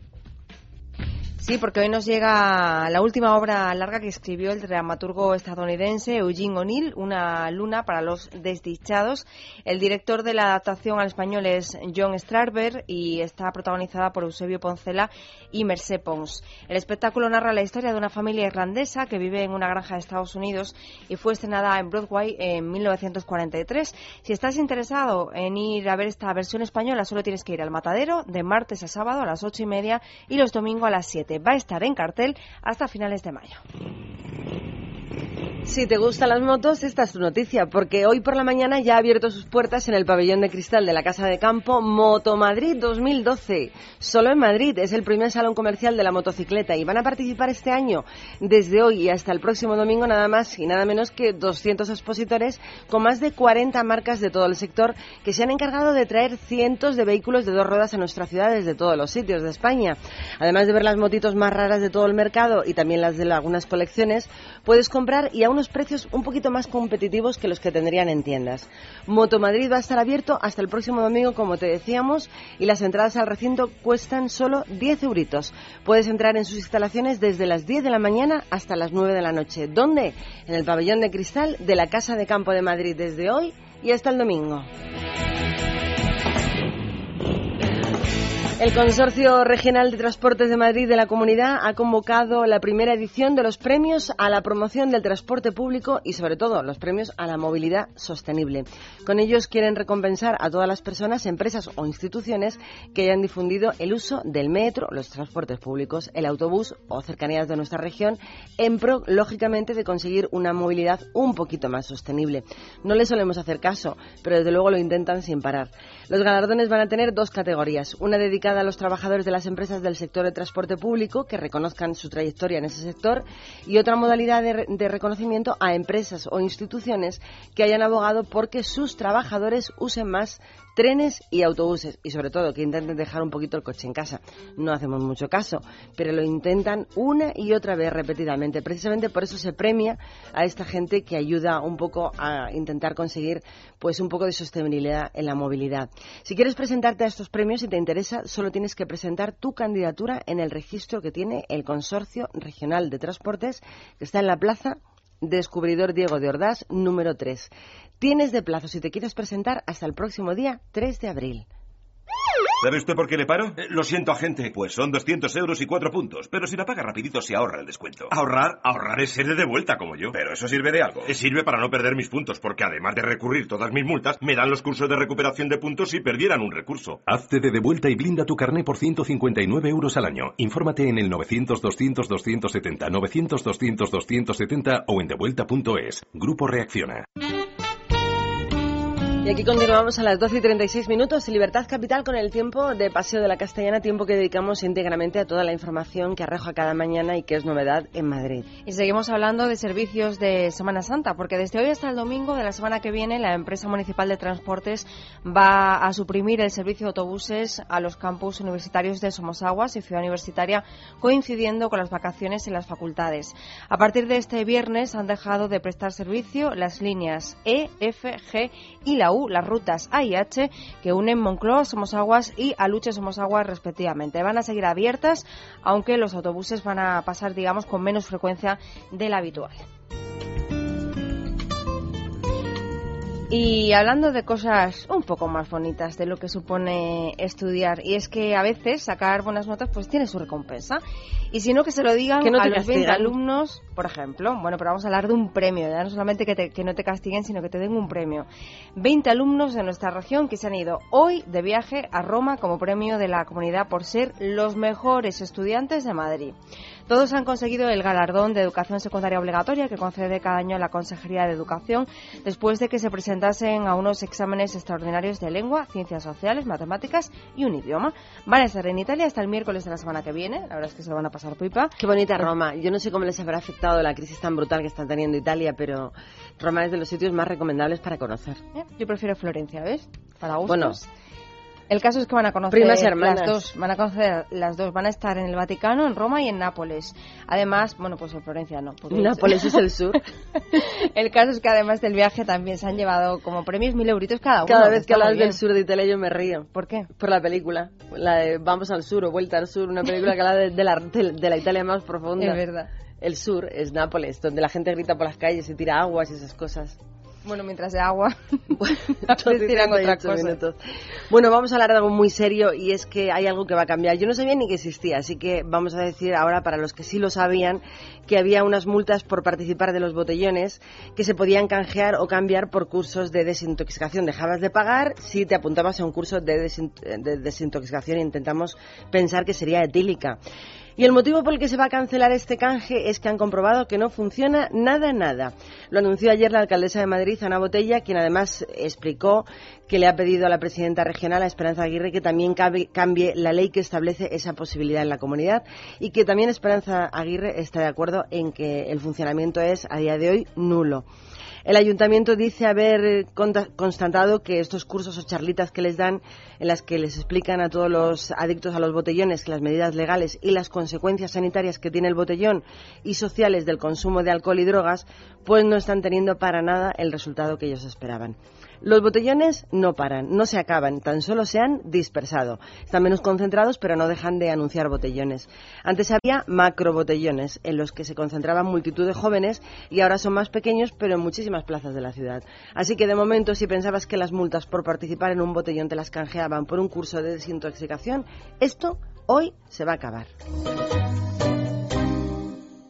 Sí, porque hoy nos llega la última obra larga que escribió el dramaturgo estadounidense Eugene O'Neill, Una luna para los desdichados. El director de la adaptación al español es John Strasberg y está protagonizada por Eusebio Poncela y Mercé Pons. El espectáculo narra la historia de una familia irlandesa que vive en una granja de Estados Unidos y fue estrenada en Broadway en 1943. Si estás interesado en ir a ver esta versión española, solo tienes que ir al Matadero de martes a sábado a las ocho y media y los domingos a las va a estar en cartel hasta finales de mayo. Si te gustan las motos, esta es tu noticia, porque hoy por la mañana ya ha abierto sus puertas en el pabellón de cristal de la Casa de Campo Moto Madrid 2012. Solo en Madrid es el primer salón comercial de la motocicleta y van a participar este año, desde hoy y hasta el próximo domingo, nada más y nada menos que 200 expositores con más de 40 marcas de todo el sector que se han encargado de traer cientos de vehículos de dos ruedas a nuestra ciudad desde todos los sitios de España. Además de ver las motitos más raras de todo el mercado y también las de algunas colecciones, puedes comprar y aún unos precios un poquito más competitivos que los que tendrían en tiendas. Moto Madrid va a estar abierto hasta el próximo domingo, como te decíamos, y las entradas al recinto cuestan solo 10 euritos. Puedes entrar en sus instalaciones desde las 10 de la mañana hasta las 9 de la noche. ¿Dónde? En el pabellón de cristal de la Casa de Campo de Madrid desde hoy y hasta el domingo. El Consorcio Regional de Transportes de Madrid de la Comunidad ha convocado la primera edición de los premios a la promoción del transporte público y, sobre todo, los premios a la movilidad sostenible. Con ellos quieren recompensar a todas las personas, empresas o instituciones que hayan difundido el uso del metro, los transportes públicos, el autobús o cercanías de nuestra región, en pro, lógicamente, de conseguir una movilidad un poquito más sostenible. No les solemos hacer caso, pero desde luego lo intentan sin parar. Los galardones van a tener dos categorías, una dedicada a los trabajadores de las empresas del sector de transporte público que reconozcan su trayectoria en ese sector y otra modalidad de, de reconocimiento a empresas o instituciones que hayan abogado porque sus trabajadores usen más trenes y autobuses y sobre todo que intenten dejar un poquito el coche en casa. No hacemos mucho caso, pero lo intentan una y otra vez repetidamente. Precisamente por eso se premia a esta gente que ayuda un poco a intentar conseguir pues un poco de sostenibilidad en la movilidad. Si quieres presentarte a estos premios, si te interesa, solo tienes que presentar tu candidatura en el registro que tiene el Consorcio Regional de Transportes que está en la plaza Descubridor Diego de Ordaz, número 3. Tienes de plazo, si te quieres presentar, hasta el próximo día 3 de abril. ¿Sabe usted por qué le paro? Eh, lo siento, agente. Pues son 200 euros y 4 puntos. Pero si la paga rapidito, se ahorra el descuento. Ahorrar, ahorrar es ser de vuelta como yo. Pero eso sirve de algo. Eh, sirve para no perder mis puntos, porque además de recurrir todas mis multas, me dan los cursos de recuperación de puntos si perdieran un recurso. Hazte de devuelta y blinda tu carné por 159 euros al año. Infórmate en el 900-200-270, 900-200-270 o en devuelta.es. Grupo Reacciona. Y aquí continuamos a las 12 y 36 minutos en Libertad Capital con el tiempo de Paseo de la Castellana, tiempo que dedicamos íntegramente a toda la información que arroja cada mañana y que es novedad en Madrid. Y seguimos hablando de servicios de Semana Santa, porque desde hoy hasta el domingo de la semana que viene la empresa municipal de transportes va a suprimir el servicio de autobuses a los campus universitarios de Somosaguas y Ciudad Universitaria, coincidiendo con las vacaciones en las facultades. A partir de este viernes han dejado de prestar servicio las líneas E, F, G y la las rutas A y H que unen Moncloa, Somosaguas y Aluche, Somosaguas respectivamente. Van a seguir abiertas, aunque los autobuses van a pasar, digamos, con menos frecuencia de la habitual. Y hablando de cosas un poco más bonitas de lo que supone estudiar, y es que a veces sacar buenas notas pues tiene su recompensa. Y si no, que se lo digan no a los 20 alumnos, por ejemplo. Bueno, pero vamos a hablar de un premio, ya no solamente que, que no te castiguen, sino que te den un premio. 20 alumnos de nuestra región que se han ido hoy de viaje a Roma como premio de la comunidad por ser los mejores estudiantes de Madrid. Todos han conseguido el galardón de educación secundaria obligatoria que concede cada año la Consejería de Educación después de que se presentasen a unos exámenes extraordinarios de lengua, ciencias sociales, matemáticas y un idioma. Van a estar en Italia hasta el miércoles de la semana que viene. La verdad es que se lo van a pasar pipa. Qué bonita Roma. Yo no sé cómo les habrá afectado la crisis tan brutal que está teniendo Italia, pero Roma es de los sitios más recomendables para conocer. Eh, yo prefiero Florencia, ¿ves? Para gustos. Bueno, el caso es que van a conocer Primas hermanas. las dos, van a conocer las dos, van a estar en el Vaticano, en Roma y en Nápoles. Además, bueno, pues en Florencia no. Nápoles es el sur. el caso es que además del viaje también se han llevado como premios mil euritos cada uno. Cada vez que hablas del sur de Italia yo me río. ¿Por qué? Por la película. La de Vamos al sur o Vuelta al sur, una película que habla de, de la, de, de la Italia más profunda. Es verdad. El sur es Nápoles, donde la gente grita por las calles y tira aguas y esas cosas. Bueno, mientras de agua, tiran otra 38 cosa. minutos. Bueno, vamos a hablar de algo muy serio y es que hay algo que va a cambiar. Yo no sabía ni que existía, así que vamos a decir ahora para los que sí lo sabían que había unas multas por participar de los botellones que se podían canjear o cambiar por cursos de desintoxicación. Dejabas de pagar si te apuntabas a un curso de, desin- de desintoxicación. Intentamos pensar que sería etílica. Y el motivo por el que se va a cancelar este canje es que han comprobado que no funciona nada, nada. Lo anunció ayer la alcaldesa de Madrid, Ana Botella, quien además explicó que le ha pedido a la presidenta regional, a Esperanza Aguirre, que también cambie la ley que establece esa posibilidad en la comunidad y que también Esperanza Aguirre está de acuerdo en que el funcionamiento es, a día de hoy, nulo. El ayuntamiento dice haber eh, constatado que estos cursos o charlitas que les dan, en las que les explican a todos los adictos a los botellones las medidas legales y las consecuencias sanitarias que tiene el botellón y sociales del consumo de alcohol y drogas, pues no están teniendo para nada el resultado que ellos esperaban. Los botellones no paran, no se acaban, tan solo se han dispersado. Están menos concentrados, pero no dejan de anunciar botellones. Antes había macrobotellones, en los que se concentraban multitud de jóvenes, y ahora son más pequeños, pero en muchísimas plazas de la ciudad. Así que, de momento, si pensabas que las multas por participar en un botellón te las canjeaban por un curso de desintoxicación, esto hoy se va a acabar.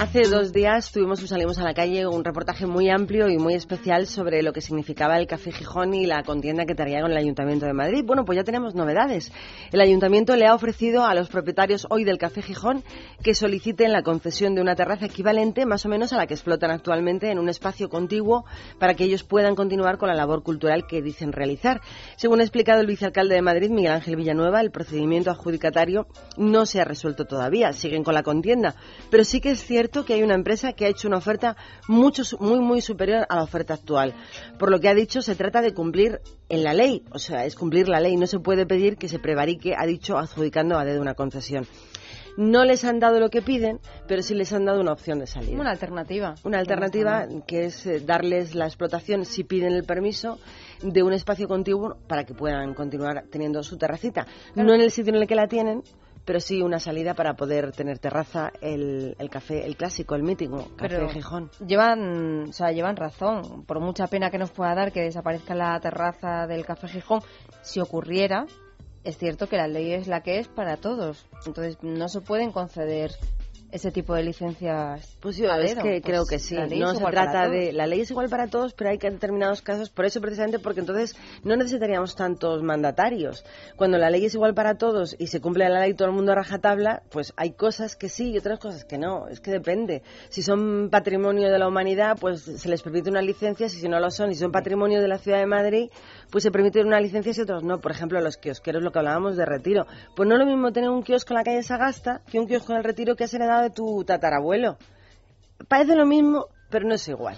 Hace dos días tuvimos o salimos a la calle un reportaje muy amplio y muy especial sobre lo que significaba el Café Gijón y la contienda que traía con el Ayuntamiento de Madrid. Bueno, pues ya tenemos novedades. El Ayuntamiento le ha ofrecido a los propietarios hoy del Café Gijón que soliciten la concesión de una terraza equivalente más o menos a la que explotan actualmente en un espacio contiguo para que ellos puedan continuar con la labor cultural que dicen realizar. Según ha explicado el vicealcalde de Madrid, Miguel Ángel Villanueva, el procedimiento adjudicatario no se ha resuelto todavía. Siguen con la contienda. Pero sí que es cierto que hay una empresa que ha hecho una oferta mucho, muy, muy superior a la oferta actual. Por lo que ha dicho, se trata de cumplir en la ley. O sea, es cumplir la ley. No se puede pedir que se prevarique, ha dicho, adjudicando a dedo una concesión. No les han dado lo que piden, pero sí les han dado una opción de salida. Una alternativa. Una alternativa que es eh, darles la explotación, si piden el permiso, de un espacio contiguo para que puedan continuar teniendo su terracita. Claro. No en el sitio en el que la tienen, pero sí una salida para poder tener terraza, el, el café, el clásico, el mítico, Café Pero Gijón. llevan, o sea, llevan razón. Por mucha pena que nos pueda dar que desaparezca la terraza del Café Gijón, si ocurriera, es cierto que la ley es la que es para todos. Entonces no se pueden conceder ese tipo de licencias? Pues yo es que creo que sí. No se trata de la ley es igual para todos, pero hay que en determinados casos, por eso precisamente porque entonces no necesitaríamos tantos mandatarios. Cuando la ley es igual para todos y se cumple la ley todo el mundo a rajatabla, pues hay cosas que sí y otras cosas que no. Es que depende. Si son patrimonio de la humanidad, pues se les permite una licencia, si no lo son, y son patrimonio de la ciudad de Madrid, pues se permite una licencia y otros no. Por ejemplo, los kiosqueros, lo que hablábamos de retiro. Pues no es lo mismo tener un kiosco en la calle Sagasta que un kiosco en el retiro que has heredado de tu tatarabuelo. Parece lo mismo, pero no es igual.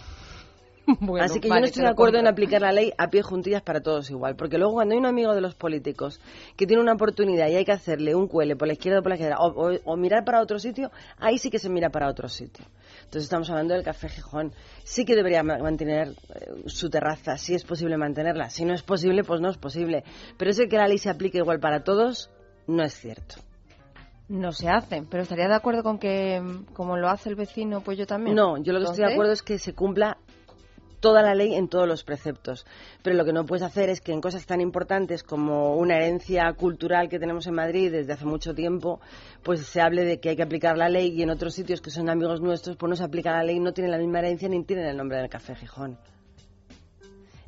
Así que yo no estoy de acuerdo en aplicar la ley a pie juntillas para todos igual, porque luego cuando hay un amigo de los políticos que tiene una oportunidad y hay que hacerle un cuele por la izquierda o por la izquierda, o, mirar para otro sitio, ahí sí que se mira para otro sitio. Entonces estamos hablando del Café Gijón. Sí que debería mantener eh, su terraza, si es posible mantenerla. Si no es posible, pues no es posible. Pero eso que la ley se aplique igual para todos, no es cierto no se hace. Pero estaría de acuerdo con que, como lo hace el vecino, pues yo también. No, yo lo que estoy de acuerdo es que se cumpla toda la ley en todos los preceptos. Pero lo que no puedes hacer es que en cosas tan importantes como una herencia cultural que tenemos en Madrid desde hace mucho tiempo, pues se hable de que hay que aplicar la ley y en otros sitios que son amigos nuestros, pues no se aplica la ley, no tienen la misma herencia ni tienen el nombre del café Gijón.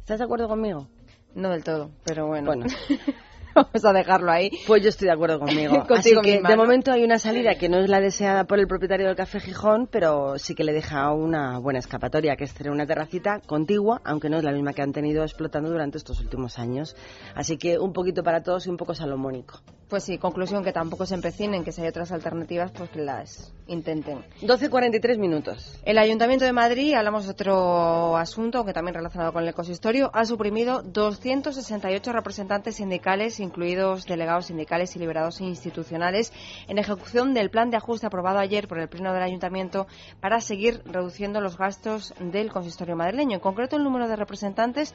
¿Estás de acuerdo conmigo? No del todo, pero bueno. Bueno. Vamos a dejarlo ahí. Pues yo estoy de acuerdo conmigo. Así que de momento hay una salida que no es la deseada por el propietario del Café Gijón, pero sí que le deja una buena escapatoria, que es tener una terracita contigua, aunque no es la misma que han tenido explotando durante estos últimos años. Así que un poquito para todos y un poco salomónico. Pues sí, conclusión que tampoco se empecinen, que si hay otras alternativas, pues que las intenten. 12.43 minutos. El Ayuntamiento de Madrid, hablamos de otro asunto, que también relacionado con el ecosistorio, ha suprimido 268 representantes sindicales, incluidos delegados sindicales y liberados institucionales, en ejecución del plan de ajuste aprobado ayer por el Pleno del Ayuntamiento para seguir reduciendo los gastos del consistorio madrileño. En concreto, el número de representantes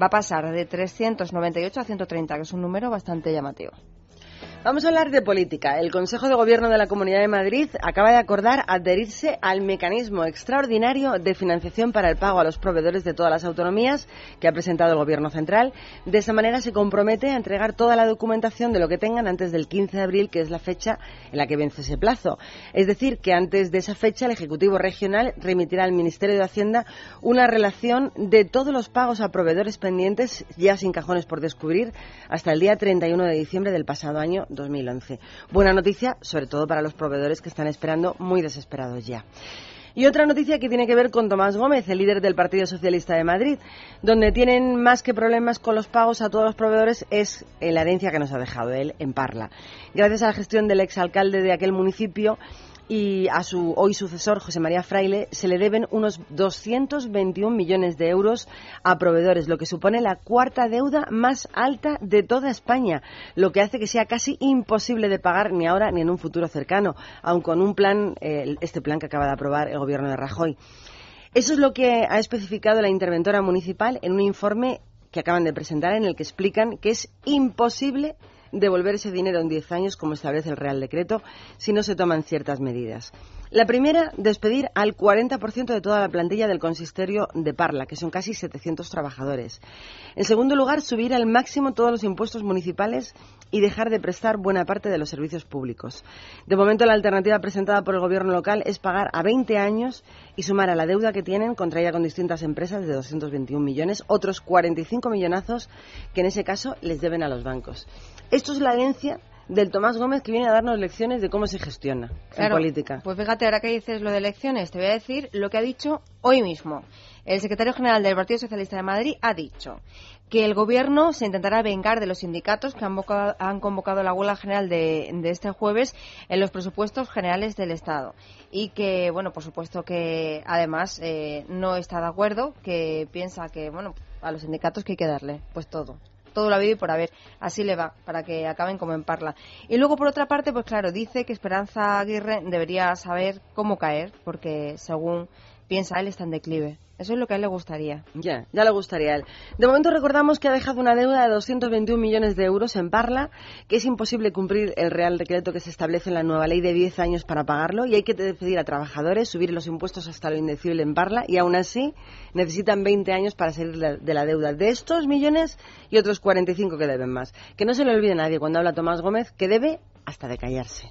va a pasar de 398 a 130, que es un número bastante llamativo. Vamos a hablar de política. El Consejo de Gobierno de la Comunidad de Madrid acaba de acordar adherirse al mecanismo extraordinario de financiación para el pago a los proveedores de todas las autonomías que ha presentado el Gobierno central. De esa manera se compromete a entregar toda la documentación de lo que tengan antes del 15 de abril, que es la fecha en la que vence ese plazo. Es decir, que antes de esa fecha el Ejecutivo Regional remitirá al Ministerio de Hacienda una relación de todos los pagos a proveedores pendientes, ya sin cajones por descubrir, hasta el día 31 de diciembre del pasado año 2011. Buena noticia, sobre todo para los proveedores que están esperando muy desesperados ya. Y otra noticia que tiene que ver con Tomás Gómez, el líder del Partido Socialista de Madrid, donde tienen más que problemas con los pagos a todos los proveedores es la herencia que nos ha dejado él en Parla. Gracias a la gestión del exalcalde de aquel municipio, y a su hoy sucesor, José María Fraile, se le deben unos 221 millones de euros a proveedores, lo que supone la cuarta deuda más alta de toda España, lo que hace que sea casi imposible de pagar ni ahora ni en un futuro cercano, aun con un plan, este plan que acaba de aprobar el gobierno de Rajoy. Eso es lo que ha especificado la interventora municipal en un informe que acaban de presentar en el que explican que es imposible devolver ese dinero en 10 años, como establece el Real Decreto, si no se toman ciertas medidas. La primera, despedir al 40% de toda la plantilla del consistorio de Parla, que son casi 700 trabajadores. En segundo lugar, subir al máximo todos los impuestos municipales y dejar de prestar buena parte de los servicios públicos. De momento, la alternativa presentada por el Gobierno local es pagar a 20 años y sumar a la deuda que tienen, contraída con distintas empresas de 221 millones, otros 45 millonazos que en ese caso les deben a los bancos. Esto es la herencia del Tomás Gómez que viene a darnos lecciones de cómo se gestiona en política. Pues fíjate, ahora que dices lo de elecciones, te voy a decir lo que ha dicho hoy mismo. El secretario general del Partido Socialista de Madrid ha dicho que el gobierno se intentará vengar de los sindicatos que han, convocado la huelga general de, este jueves en los presupuestos generales del Estado y que, bueno, por supuesto que además eh, no está de acuerdo, que piensa que, bueno, a los sindicatos que hay que darle, pues todo todo lo habido y por haber. Así le va, para que acaben como en Parla. Y luego, por otra parte, pues claro, dice que Esperanza Aguirre debería saber cómo caer, porque según piensa él está en declive. Eso es lo que a él le gustaría. Ya, ya le gustaría a él. De momento recordamos que ha dejado una deuda de 221 millones de euros en Parla, que es imposible cumplir el Real Decreto que se establece en la nueva ley de 10 años para pagarlo y hay que despedir a trabajadores, subir los impuestos hasta lo indecible en Parla y aún así necesitan 20 años para salir de la deuda de estos millones y otros 45 que deben más. Que no se le olvide nadie cuando habla Tomás Gómez que debe hasta de callarse.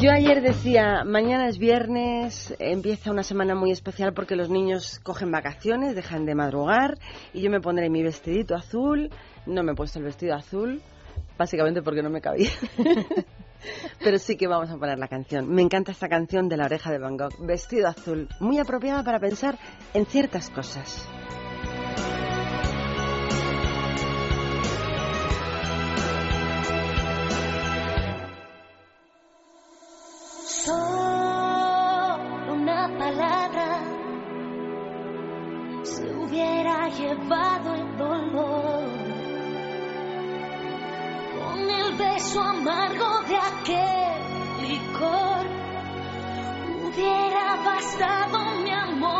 Yo ayer decía, mañana es viernes, empieza una semana muy especial porque los niños cogen vacaciones, dejan de madrugar y yo me pondré mi vestidito azul. No me he puesto el vestido azul, básicamente porque no me cabía. Pero sí que vamos a poner la canción. Me encanta esta canción de la oreja de Van Gogh, vestido azul, muy apropiada para pensar en ciertas cosas. Solo una palabra se hubiera llevado el dolor. Con el beso amargo de aquel licor hubiera bastado mi amor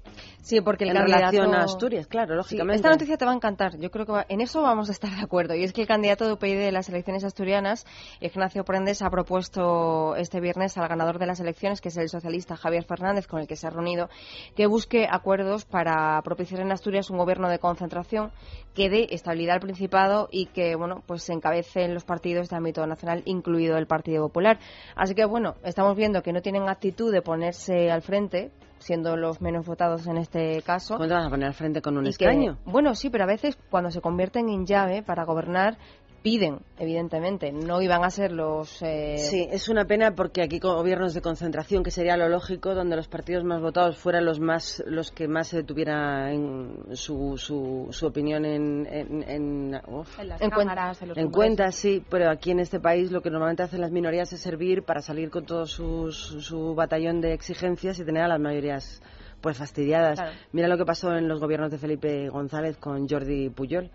Sí, porque el en candidato... relación a Asturias, claro, lógicamente. Sí, esta noticia te va a encantar. Yo creo que va- en eso vamos a estar de acuerdo. Y es que el candidato de UPyD de las elecciones asturianas, Ignacio Prendes, ha propuesto este viernes al ganador de las elecciones, que es el socialista Javier Fernández, con el que se ha reunido, que busque acuerdos para propiciar en Asturias un gobierno de concentración que dé estabilidad al Principado y que, bueno, pues se encabecen los partidos de ámbito nacional, incluido el Partido Popular. Así que, bueno, estamos viendo que no tienen actitud de ponerse al frente, siendo los menos votados en este caso. ¿Cómo te vas a poner al frente con un Y que- escaño? bueno, sí, pero a veces cuando se convierten en llave para gobernar, piden, evidentemente. No iban a ser los... eh, Sí, es una pena porque aquí con gobiernos de concentración, que sería lo lógico, donde los partidos más votados fueran los más los que más se tuviera en su, su, su opinión en, en, en, uf, En las En cuen- cámaras, en los en cuenta, sí, pero aquí en este país lo que normalmente hacen las minorías es servir para salir con todo sus- su batallón de exigencias y tener a las mayorías pues fastidiadas. Claro. Mira lo que pasó en los gobiernos de Felipe González con Jordi Puyol.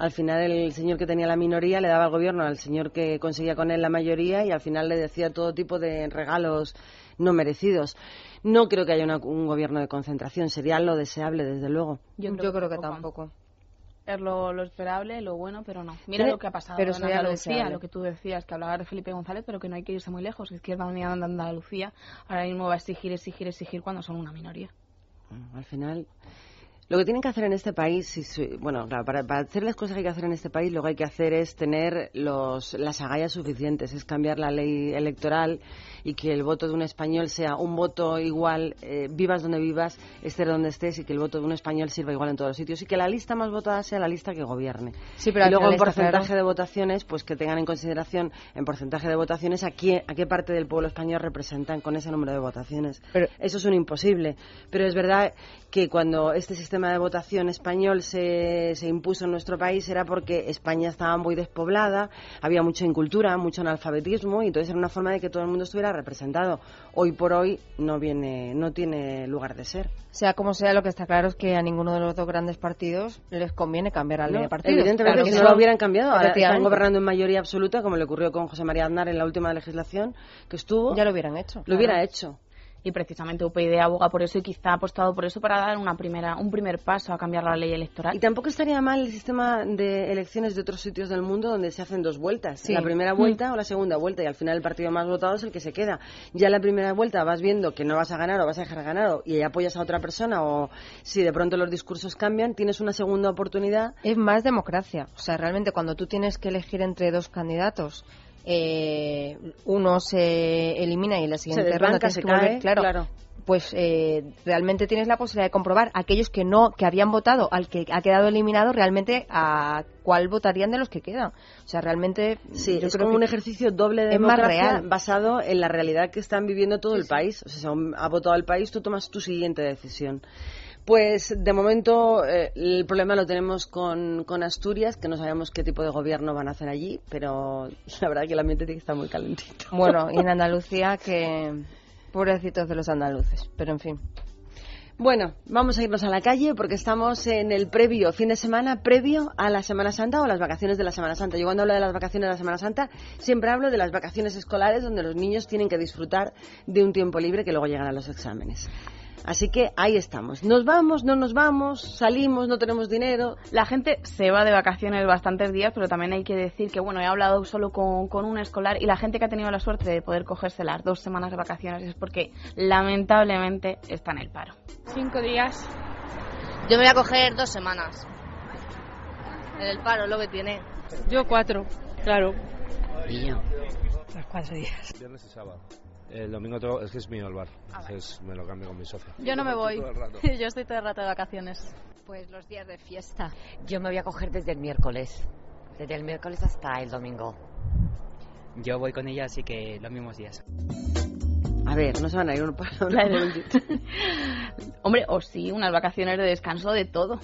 Al final el señor que tenía la minoría le daba al gobierno al señor que conseguía con él la mayoría y al final le decía todo tipo de regalos no merecidos. No creo que haya una- un gobierno de concentración, sería lo deseable, desde luego. Yo creo, que tampoco. Es lo, lo esperable, lo bueno, pero no. Mira lo que ha pasado pero en sería lo Andalucía, deseable. lo que tú decías, que hablaba de Felipe González, pero que no hay que irse muy lejos. Izquierda Unida de Andalucía ahora mismo va a exigir, exigir, exigir cuando son una minoría. Al final, lo que tienen que hacer en este país, bueno, claro, para, para hacer las cosas que hay que hacer en este país, lo que hay que hacer es tener los, las agallas suficientes, es cambiar la ley electoral y que el voto de un español sea un voto igual, eh, vivas donde vivas, estés donde estés, y que el voto de un español sirva igual en todos los sitios, y que la lista más votada sea la lista que gobierne. Sí, pero y luego en porcentaje de votaciones, pues que tengan en consideración en porcentaje de votaciones a, quién, a qué parte del pueblo español representan con ese número de votaciones. Eso es un imposible. Pero es verdad que cuando este sistema de votación español se, se impuso en nuestro país era porque España estaba muy despoblada, había mucha incultura, mucho analfabetismo, y entonces era una forma de que todo el mundo estuviera representado. Hoy por hoy no viene, no tiene lugar de ser. Sea como sea, lo que está claro es que a ninguno de los dos grandes partidos les conviene cambiar la ley No, de partidos. Evidentemente, Claro, si no lo hubieran cambiado, ahora están gobernando en mayoría absoluta, como le ocurrió con José María Aznar en la última legislación que estuvo. Ya lo hubieran hecho. Lo hubiera hecho. Y precisamente UPyD aboga por eso y quizá ha apostado por eso para dar una primera, un primer paso a cambiar la ley electoral. Y tampoco estaría mal el sistema de elecciones de otros sitios del mundo donde se hacen dos vueltas. Sí. La primera Mm. vuelta o la segunda vuelta. Y al final el partido más votado es el que se queda. Ya en la primera vuelta vas viendo que no vas a ganar o vas a dejar ganar y apoyas a otra persona o si de pronto los discursos cambian, tienes una segunda oportunidad. Es más democracia. O sea, realmente cuando tú tienes que elegir entre dos candidatos, eh, uno se elimina y en la siguiente desbanca, ronda se volver, cae, claro, claro. pues eh, realmente tienes la posibilidad de comprobar aquellos que no que habían votado al que ha quedado eliminado realmente a cuál votarían de los que quedan. O sea, realmente Sí, yo es creo como que un ejercicio doble de es más real. basado en la realidad que están viviendo todo el país. O sea, si aún ha votado el país, tú tomas tu siguiente decisión. Pues de momento eh, el problema lo tenemos con, con Asturias, que no sabemos qué tipo de gobierno van a hacer allí, pero la verdad que el ambiente tiene que estar muy calentito. Bueno, y en Andalucía que pobrecitos de los andaluces, pero en fin. Bueno, vamos a irnos a la calle porque estamos en el previo, fin de semana previo a la Semana Santa o las vacaciones de la Semana Santa. Yo cuando hablo de las vacaciones de la Semana Santa siempre hablo de las vacaciones escolares donde los niños tienen que disfrutar de un tiempo libre que luego llegan a los exámenes. Así que ahí estamos. Nos vamos, no nos vamos, salimos, no tenemos dinero. La gente se va de vacaciones bastantes días, pero también hay que decir que, bueno, he hablado solo con, con un escolar y la gente que ha tenido la suerte de poder cogerse las dos semanas de vacaciones es porque lamentablemente está en el paro. Cinco días. Yo me voy a coger dos semanas. En el paro, lo que tiene. Yo cuatro, claro. Y yo. Los cuatro días. Viernes y sábado. El domingo todo, es que es mío el bar. Entonces me lo cambio con mi socia. Yo no me voy. Todo el rato. Yo estoy todo el rato de vacaciones. Pues los días de fiesta. Yo me voy a coger desde el miércoles. Desde el miércoles hasta el domingo. Yo voy con ella, así que los mismos días. A ver, no se van a ir uno para otro. Claro. Hombre, o sí, unas vacaciones de descanso de todo.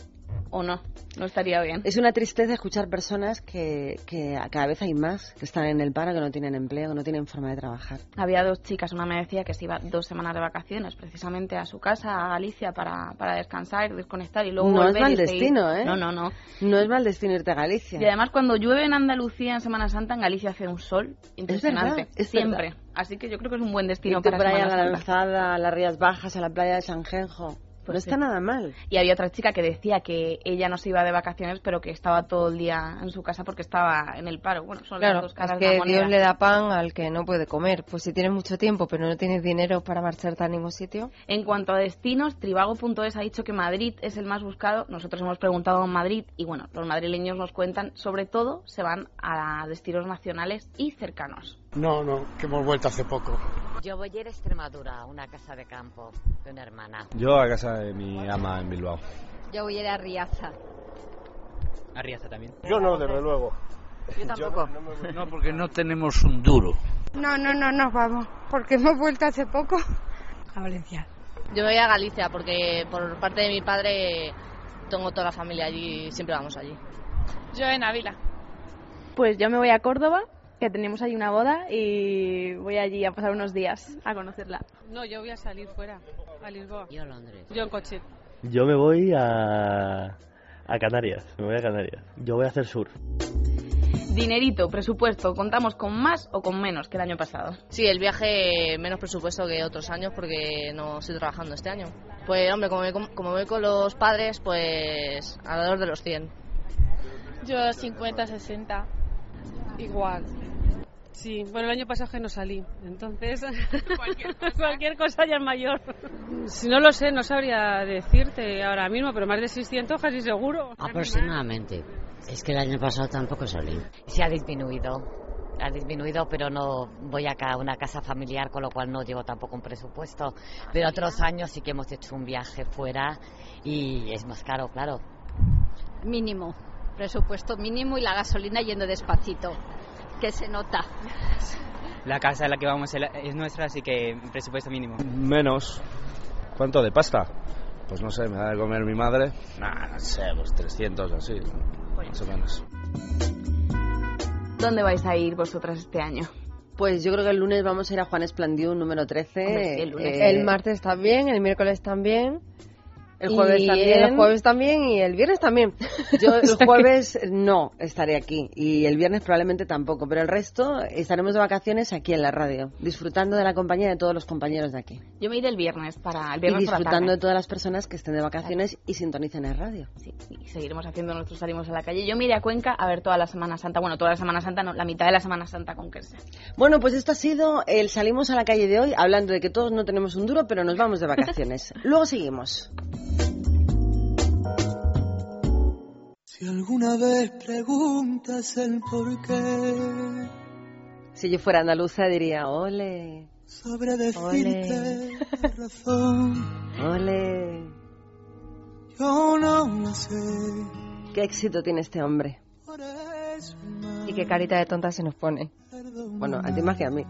¿O no? No estaría bien. Es una tristeza escuchar personas que, que cada vez hay más que están en el paro, que no tienen empleo, que no tienen forma de trabajar. Había dos chicas, una me decía que se iba dos semanas de vacaciones precisamente a su casa, a Galicia, para, para descansar, desconectar y luego no es volver mal y seguir. destino, ¿eh? No, no, no. No es mal destino irte a Galicia. Y además cuando llueve en Andalucía en Semana Santa, en Galicia hace un sol impresionante. verdad, es siempre. verdad. Así que yo creo que es un buen destino Irte para por ahí a la. Lanzada, a las Rías Bajas, a la playa de Sanjenjo. No Pues está sí. nada mal. Y había otra chica que decía que ella no se iba de vacaciones, pero que estaba todo el día en su casa porque estaba en el paro. Bueno, son Claro, las dos es caras de que la moneda. Dios le da pan al que no puede comer. Pues si tienes mucho tiempo pero no tienes dinero para marcharte a ningún sitio. En cuanto a destinos, Tribago.es ha dicho que Madrid es el más buscado. Nosotros hemos preguntado en Madrid y bueno, los madrileños nos cuentan, sobre todo se van a destinos nacionales y cercanos. No, no, que hemos vuelto hace poco. Yo voy a ir a Extremadura, a una casa de campo de una hermana. Yo a casa de mi ama en Bilbao. Yo voy a ir a Riaza. A Riaza también. Yo no, desde luego. Yo tampoco. No, porque no tenemos un duro. No, no, no nos vamos, porque hemos vuelto hace poco a Valencia. Yo me voy a Galicia porque por parte de mi padre tengo toda la familia allí y siempre vamos allí. Yo en Ávila. Pues yo me voy a Córdoba, que tenemos ahí una boda y voy allí a pasar unos días a conocerla. No, yo voy a salir fuera, a Lisboa. Yo a Londres. Yo en coche. Yo me voy a, A Canarias, me voy a Canarias. Yo voy a hacer sur. Dinerito, presupuesto, ¿contamos con más o con menos que el año pasado? Sí, el viaje menos presupuesto que otros años porque no estoy trabajando este año. Pues hombre, como, me- como voy con los padres, pues alrededor de los 100. Yo 50, 60. Igual. Sí, bueno, el año pasado que no salí, entonces cualquier cosa, ya es mayor. Si no lo sé, no sabría decirte ahora mismo, pero más de 600 casi seguro. Aproximadamente. Es que el año pasado tampoco salí. Se ha disminuido. Ha disminuido, pero no voy acá a una casa familiar, con lo cual no llevo tampoco un presupuesto. Pero otros años sí que hemos hecho un viaje fuera y es más caro, claro. Mínimo. Presupuesto mínimo y la gasolina yendo despacito. Que se nota. La casa en la que vamos es nuestra, así que presupuesto mínimo. Menos. ¿Cuánto de pasta? Pues no sé, me da de comer mi madre. Nah, no sé, pues 300 o así. Más o menos. ¿Dónde vais a ir vosotras este año? Pues yo creo que el lunes vamos a ir a Juan Esplandiú, número 13. Hombre, sí, el lunes. eh, El martes también, el miércoles también. El jueves y también. El jueves también y el viernes también. Yo el jueves no estaré aquí y el viernes probablemente tampoco, pero el resto estaremos de vacaciones aquí en la radio, disfrutando de la compañía de todos los compañeros de aquí. Yo me iré el viernes para el Y viernes por la disfrutando de todas las personas que estén de vacaciones y sintonicen el radio. y seguiremos haciendo nuestros salimos a la calle. Yo me iré a Cuenca a ver toda la Semana Santa, bueno, toda la Semana Santa, no, la mitad de la Semana Santa con Kerse. Bueno, pues esto ha sido el Salimos a la calle de hoy, hablando de que todos no tenemos un duro, pero nos vamos de vacaciones. Luego seguimos. Si alguna vez preguntas el por qué, Si yo fuera andaluza diría, ole, sabré decirte la razón. ole. Yo no lo sé. Qué éxito tiene este hombre. Y qué carita de tonta se nos pone. Bueno, a ti más que a mí.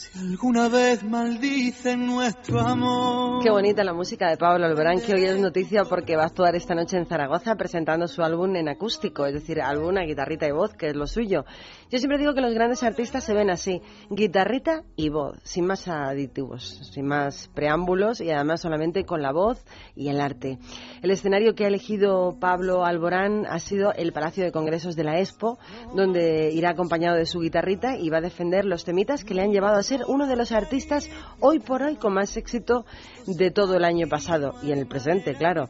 Si alguna vez maldicen nuestro amor. Qué bonita la música de Pablo Alborán, que hoy es noticia porque va a actuar esta noche en Zaragoza presentando su álbum en acústico, es decir, álbum a guitarrita y voz, que es lo suyo. Yo siempre digo que los grandes artistas se ven así, guitarrita y voz, sin más aditivos, sin más preámbulos y además solamente con la voz y el arte. El escenario que ha elegido Pablo Alborán ha sido el Palacio de Congresos de la Expo, donde irá acompañado de su guitarrita y va a defender los temitas que le han llevado a ser uno de los artistas hoy por hoy con más éxito de todo el año pasado y en el presente, claro.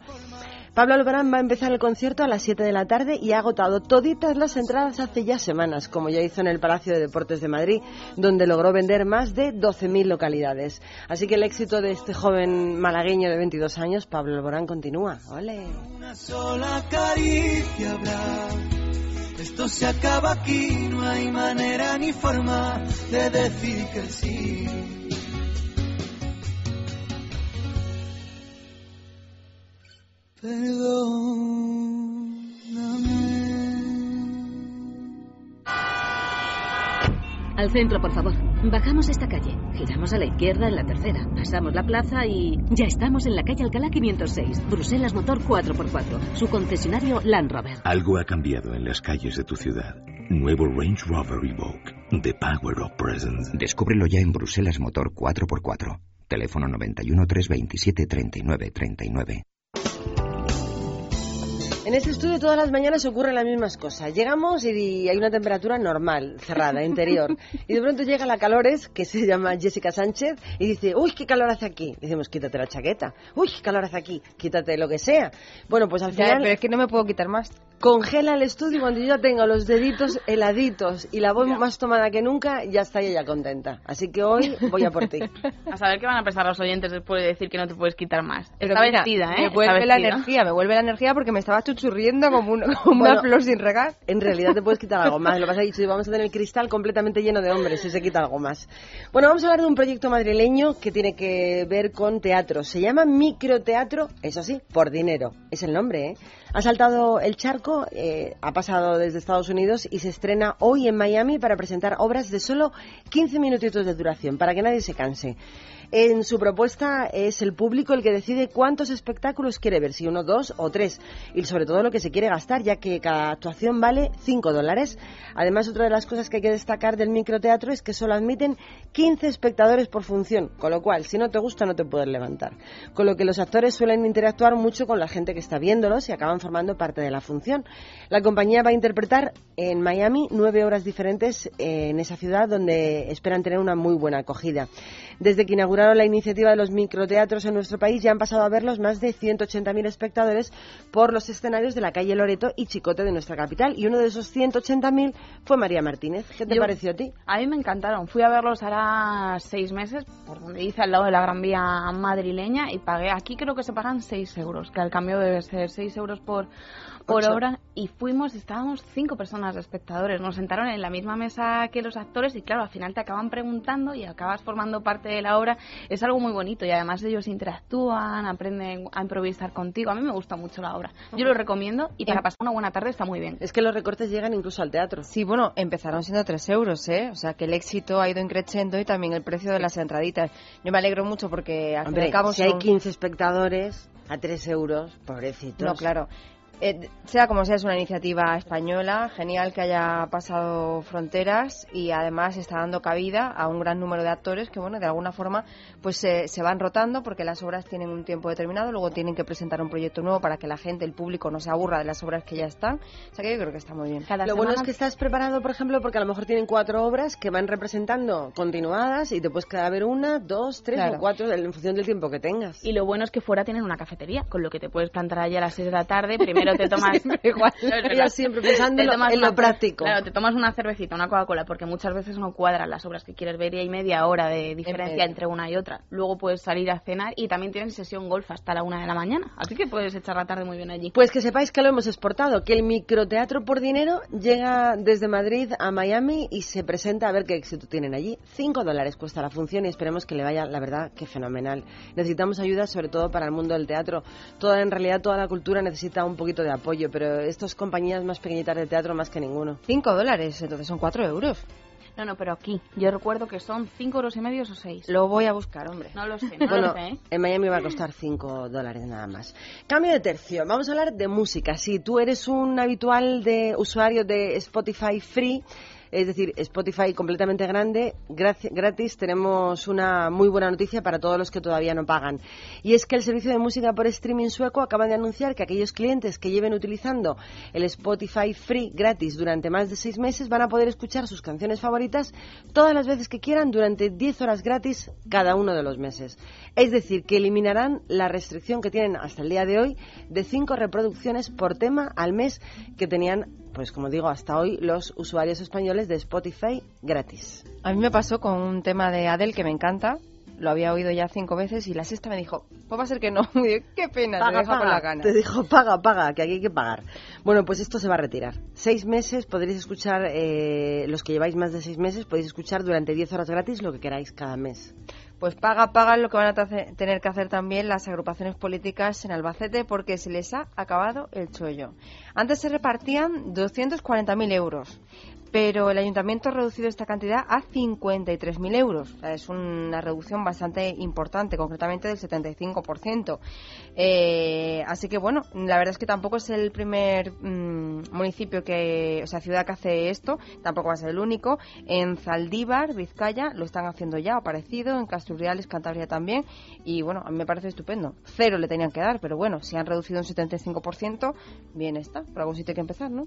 Pablo Alborán va a empezar el concierto a las 7 de la tarde y ha agotado toditas las entradas hace ya semanas, como ya hizo en el Palacio de Deportes de Madrid, donde logró vender más de 12.000 localidades. Así que el éxito de este joven malagueño de 22 años, Pablo Alborán, continúa. ¡Ole! Una sola caricia habrá. Esto se acaba aquí, no hay manera ni forma de decir que sí. Al centro, por favor. Bajamos esta calle. Giramos a la izquierda en la tercera. Pasamos la plaza y ya estamos en la calle Alcalá 506. Bruselas Motor 4x4. Su concesionario Land Rover. Algo ha cambiado en las calles de tu ciudad. Nuevo Range Rover Evoque. The Power of Presence. Descúbrelo ya en Bruselas Motor 4x4. Teléfono 91 327 39 39. En este estudio todas las mañanas ocurren las mismas cosas. Llegamos y hay una temperatura normal, cerrada, interior. Y de pronto llega la calores, que se llama Jessica Sánchez, y dice, uy, qué calor hace aquí. Decimos, quítate la chaqueta. Uy, qué calor hace aquí. Quítate lo que sea. Bueno, pues al Ya, final... pero es que no me puedo quitar más. Congela el estudio y cuando yo ya tengo los deditos heladitos y la voz más tomada que nunca, ya está ella contenta. Así que hoy voy a por ti. A saber qué van a pensar los oyentes después de decir que no te puedes quitar más. Pero Está mira, vestida, ¿eh? Me vuelve la energía, me vuelve la energía porque me estaba chuchurriendo como, un- como una flor sin regar. En realidad te puedes quitar algo más. Lo que pasa es que vamos a tener el cristal completamente lleno de hombres si se quita algo más. Bueno, vamos a hablar de un proyecto madrileño que tiene que ver con teatro. Se llama microteatro, eso sí, por dinero. Es el nombre, ¿eh? Ha saltado el charco, eh, ha pasado desde Estados Unidos y se estrena hoy en Miami para presentar obras de solo 15 minutitos de duración, para que nadie se canse. En su propuesta es el público el que decide cuántos espectáculos quiere ver, si uno, dos o tres, y sobre todo lo que se quiere gastar, ya que cada actuación vale 5 dólares. Además, otra de las cosas que hay que destacar del microteatro es que solo admiten 15 espectadores por función, con lo cual, si no te gusta, no te puedes levantar. Con lo que los actores suelen interactuar mucho con la gente que está viéndolos y acaban formando parte de la función. La compañía va a interpretar en Miami nueve horas diferentes en esa ciudad donde esperan tener una muy buena acogida. Desde que inauguraron la iniciativa de los microteatros en nuestro país ya han pasado a verlos más de 180.000 espectadores por los escenarios de la calle Loreto y Chicote de nuestra capital. Y uno de esos 180.000 fue María Martínez. ¿Qué te pareció a ti? A mí me encantaron. Fui a verlos ahora seis meses, por donde hice al lado de la Gran Vía madrileña, y pagué. Aquí creo que se pagan 6 euros, que al cambio debe ser 6 euros por por hora y fuimos, estábamos cinco personas de espectadores, nos sentaron en la misma mesa que los actores y claro, al final te acaban preguntando y acabas formando parte de la obra, es algo muy bonito y además ellos interactúan, aprenden a improvisar contigo, a mí me gusta mucho la obra, yo lo recomiendo y para pasar una buena tarde está muy bien. Es que los recortes llegan incluso al teatro. Sí, bueno, empezaron siendo tres euros, ¿eh? O sea que el éxito ha ido increciendo y también el precio de las entraditas. Yo me alegro mucho porque al Hombre, fin y al cabo si hay 15 espectadores a 3 euros, pobrecitos. No, claro. Eh, sea como sea, es una iniciativa española, genial que haya pasado fronteras y además está dando cabida a un gran número de actores que, bueno, de alguna forma, pues se van rotando porque las obras tienen un tiempo determinado, luego tienen que presentar un proyecto nuevo para que la gente, el público, no se aburra de las obras que ya están. O sea que yo creo que está muy bien. lo bueno es que estás preparado, por ejemplo, porque a lo mejor tienen cuatro obras que van representando continuadas y te puedes quedar a ver una, dos, tres o cuatro en función del tiempo que tengas. Y lo bueno es que fuera tienen una cafetería, con lo que te puedes plantar allí a las seis de la tarde, primero te tomas siempre igual. Ella siempre pensando en lo práctico. claro te tomas una cervecita una Coca-Cola porque muchas veces no cuadran las obras que quieres ver y hay media hora de diferencia entre una y otra. Luego puedes salir a cenar y también tienes sesión golf hasta la una de la mañana. Así que puedes echar la tarde muy bien allí. Pues que sepáis que lo hemos exportado que el microteatro por dinero llega desde Madrid a Miami y se presenta a ver qué éxito tienen allí. Cinco dólares cuesta la función y esperemos que le vaya la verdad que fenomenal. Necesitamos ayuda sobre todo para el mundo del teatro. Toda en realidad toda la cultura necesita un poquito de apoyo pero estas compañías más pequeñitas de teatro más que ninguno. Cinco dólares, entonces son cuatro euros. No, no, pero aquí. Yo recuerdo que son cinco euros y medio o seis. Lo voy a buscar, hombre. No lo sé, no bueno, lo sé. ¿eh? En Miami va a costar cinco dólares nada más. Cambio de tercio. Vamos a hablar de música. Si tú eres un habitual de usuario de Spotify Free, es decir, Spotify completamente grande, gratis, tenemos una muy buena noticia para todos los que todavía no pagan. Y es que el servicio de música por streaming sueco acaba de anunciar que aquellos clientes que lleven utilizando el Spotify Free gratis durante más de seis meses van a poder escuchar sus canciones favoritas todas las veces que quieran durante 10 horas gratis cada uno de los meses. Es decir, que eliminarán la restricción que tienen hasta el día de hoy de cinco reproducciones por tema al mes que tenían pues como digo, hasta hoy los usuarios españoles de Spotify gratis. A mí me pasó con un tema de Adele que me encanta. Lo había oído ya cinco veces y la sexta me dijo, pues va a ser que no. Qué pena, te deja con la gana. Te dijo, paga, paga, que aquí hay que pagar. Bueno, pues esto se va a retirar. Seis meses podréis escuchar, eh, los que lleváis más de seis meses, podéis escuchar durante diez horas gratis lo que queráis cada mes pues paga, paga lo que van a tener que hacer también las agrupaciones políticas en Albacete porque se les ha acabado el chollo. Antes se repartían 240.000 euros pero el ayuntamiento ha reducido esta cantidad a 53.000 euros. es una reducción bastante importante, concretamente del 75%. Eh, así que, bueno, la verdad es que tampoco es el primer mm, municipio que, o sea, ciudad que hace esto, tampoco va a ser el único. En Zaldívar, Vizcaya, lo están haciendo ya, o parecido, en Casturriales, Cantabria también, y bueno, a mí me parece estupendo. Cero le tenían que dar, pero bueno, si han reducido un 75%, bien está, por algún sitio hay que empezar, ¿no?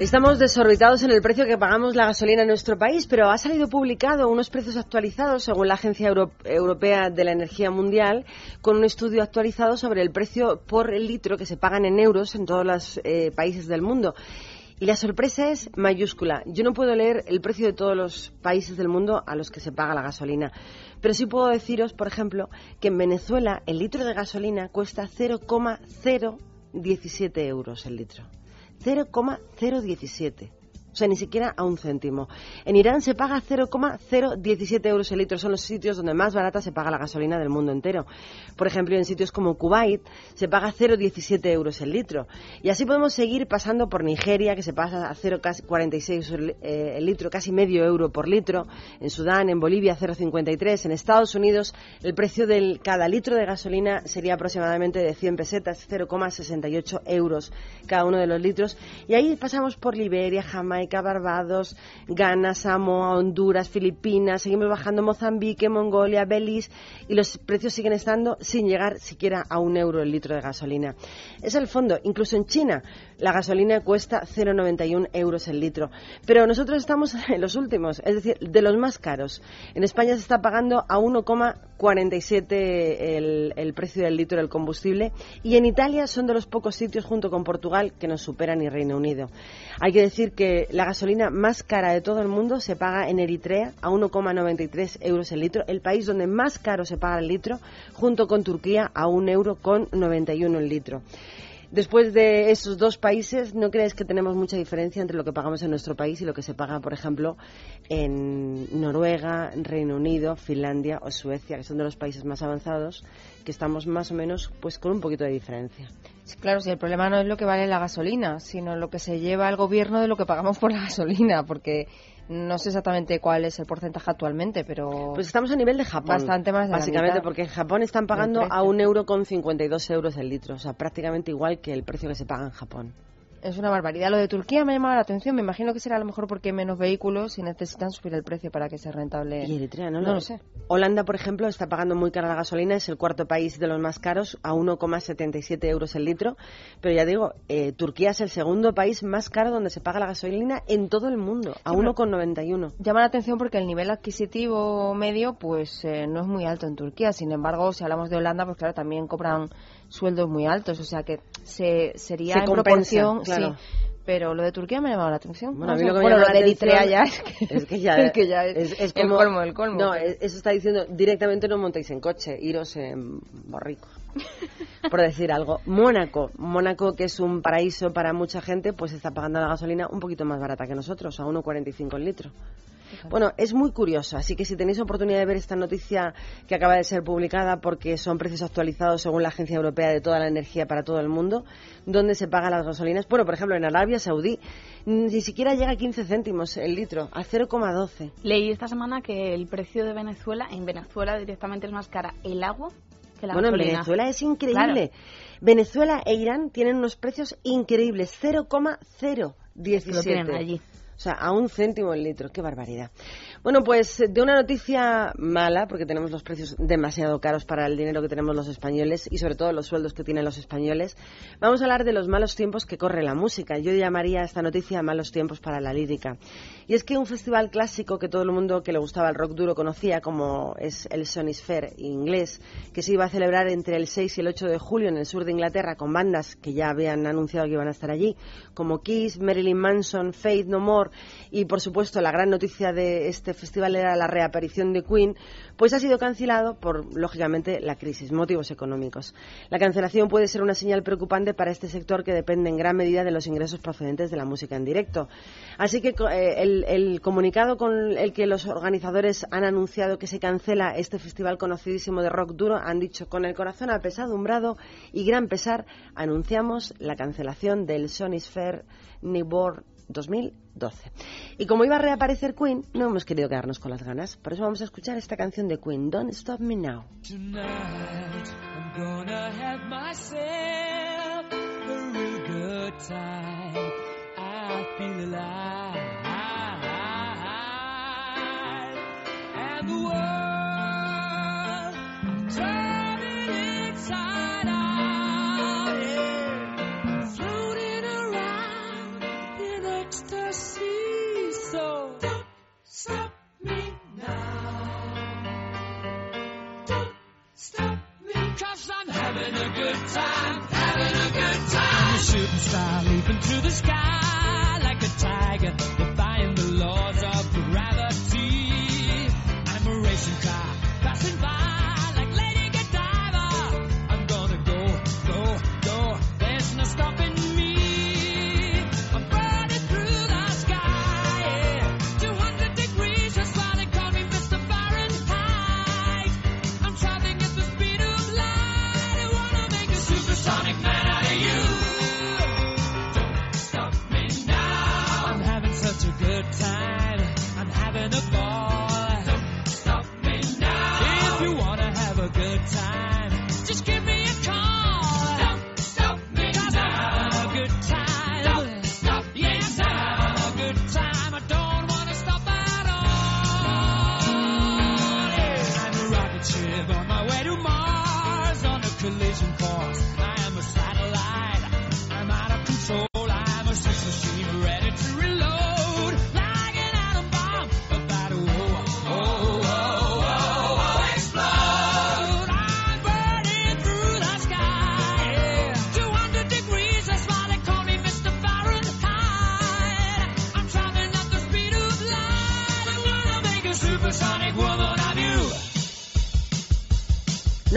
Estamos desorbitados en el precio que pagamos la gasolina en nuestro país, pero ha salido publicado unos precios actualizados según la Agencia Euro Europea de la Energía Mundial, con un estudio actualizado sobre el precio por litro que se pagan en euros en todos los eh, países del mundo. Y la sorpresa es mayúscula. Yo no puedo leer el precio de todos los países del mundo a los que se paga la gasolina. Pero sí puedo deciros, por ejemplo, que en Venezuela el litro de gasolina cuesta 0,017 euros el litro. 0,017. O sea, ni siquiera a un céntimo. En Irán se paga 0,017 euros el litro. Son los sitios donde más barata se paga la gasolina del mundo entero. Por ejemplo, en sitios como Kuwait se paga 0,17 euros el litro. Y así podemos seguir pasando por Nigeria, que se pasa a 0,46 eh, el litro, casi medio euro por litro. En Sudán, en Bolivia, 0,53. En Estados Unidos, el precio de cada litro de gasolina sería aproximadamente de 100 pesetas, 0,68 euros cada uno de los litros. Y ahí pasamos por Liberia, Jamaica, Barbados, Ghana, Samoa, Honduras, Filipinas, seguimos bajando Mozambique, Mongolia, Belice y los precios siguen estando sin llegar siquiera a un euro el litro de gasolina. Es el fondo, incluso en China la gasolina cuesta 0,91 euros el litro, pero nosotros estamos en los últimos, es decir, de los más caros. En España se está pagando a 1,47 el, el precio del litro del combustible y en Italia son de los pocos sitios junto con Portugal que nos superan y Reino Unido. Hay que decir que la gasolina más cara de todo el mundo se paga en Eritrea a 1,93 euros el litro, el país donde más caro se paga el litro, junto con Turquía a 1 euro con 91 el litro. Después de esos dos países, ¿no crees que tenemos mucha diferencia entre lo que pagamos en nuestro país y lo que se paga, por ejemplo, en Noruega, Reino Unido, Finlandia o Suecia, que son de los países más avanzados, que estamos más o menos pues con un poquito de diferencia? Sí, claro, si el problema no es lo que vale la gasolina, sino lo que se lleva el gobierno de lo que pagamos por la gasolina, porque no sé exactamente cuál es el porcentaje actualmente, pero... Pues estamos a nivel de Japón. Bastante más de Básicamente, porque en Japón están pagando a un euro con 52 euros el litro. O sea, prácticamente igual que el precio que se paga en Japón. Es una barbaridad. Lo de Turquía me ha llamado la atención. Me imagino que será a lo mejor porque hay menos vehículos y necesitan subir el precio para que sea rentable. Y Eritrea, no, no lo sé. Holanda, por ejemplo, está pagando muy cara la gasolina. Es el cuarto país de los más caros, a 1,77 euros el litro. Pero ya digo, eh, Turquía es el segundo país más caro donde se paga la gasolina en todo el mundo, a 1,91. Llama la atención porque el nivel adquisitivo medio pues eh, no es muy alto en Turquía. Sin embargo, si hablamos de Holanda, pues claro, también cobran sueldos muy altos, o sea que se, sería en proporción, sí. Pero lo de Turquía me ha llamado la atención. Bueno, lo, de Eritrea ya es que, ya, es, el colmo del colmo. No, eso está diciendo directamente no montéis en coche, iros en borrico. por decir algo. Mónaco, Mónaco que es un paraíso para mucha gente, pues está pagando la gasolina un poquito más barata que nosotros, a 1,45 el litro. Bueno, es muy curioso, así que si tenéis oportunidad de ver esta noticia que acaba de ser publicada, porque son precios actualizados según la Agencia Europea de toda la energía para todo el mundo, donde se pagan las gasolinas. Bueno, por ejemplo, en Arabia Saudí ni siquiera llega a 15 céntimos el litro, a 0,12. Leí esta semana que el precio de Venezuela, en Venezuela directamente es más cara el agua que la bueno, gasolina. en Venezuela es increíble. Venezuela e Irán tienen unos precios increíbles, 0,017. allí. O sea, a un céntimo el litro. Qué barbaridad. Bueno, pues de una noticia mala, porque tenemos los precios demasiado caros para el dinero que tenemos los españoles y sobre todo los sueldos que tienen los españoles, vamos a hablar de los malos tiempos que corre la música. Yo llamaría esta noticia malos tiempos para la lírica. Y es que un festival clásico que todo el mundo que le gustaba el rock duro conocía, como es el Sony Sphere inglés, que se iba a celebrar entre el 6 y el 8 de julio en el sur de Inglaterra con bandas que ya habían anunciado que iban a estar allí, como Kiss, Marilyn Manson, Faith No More y por supuesto la gran noticia de este festival era la reaparición de Queen, pues ha sido cancelado por, lógicamente, la crisis, motivos económicos. La cancelación puede ser una señal preocupante para este sector que depende en gran medida de los ingresos procedentes de la música en directo. Así que eh, el, comunicado con el que los organizadores han anunciado que se cancela este festival conocidísimo de rock duro han dicho con el corazón apesadumbrado y gran pesar anunciamos la cancelación del Sony Sphere Newborn 2012. Y como iba a reaparecer Queen, no hemos querido quedarnos con las ganas. Por eso vamos a escuchar esta canción de Queen, Don't Stop Me Now. Tonight I'm gonna have myself a real good time. I feel alive. I'm a shooting star leaping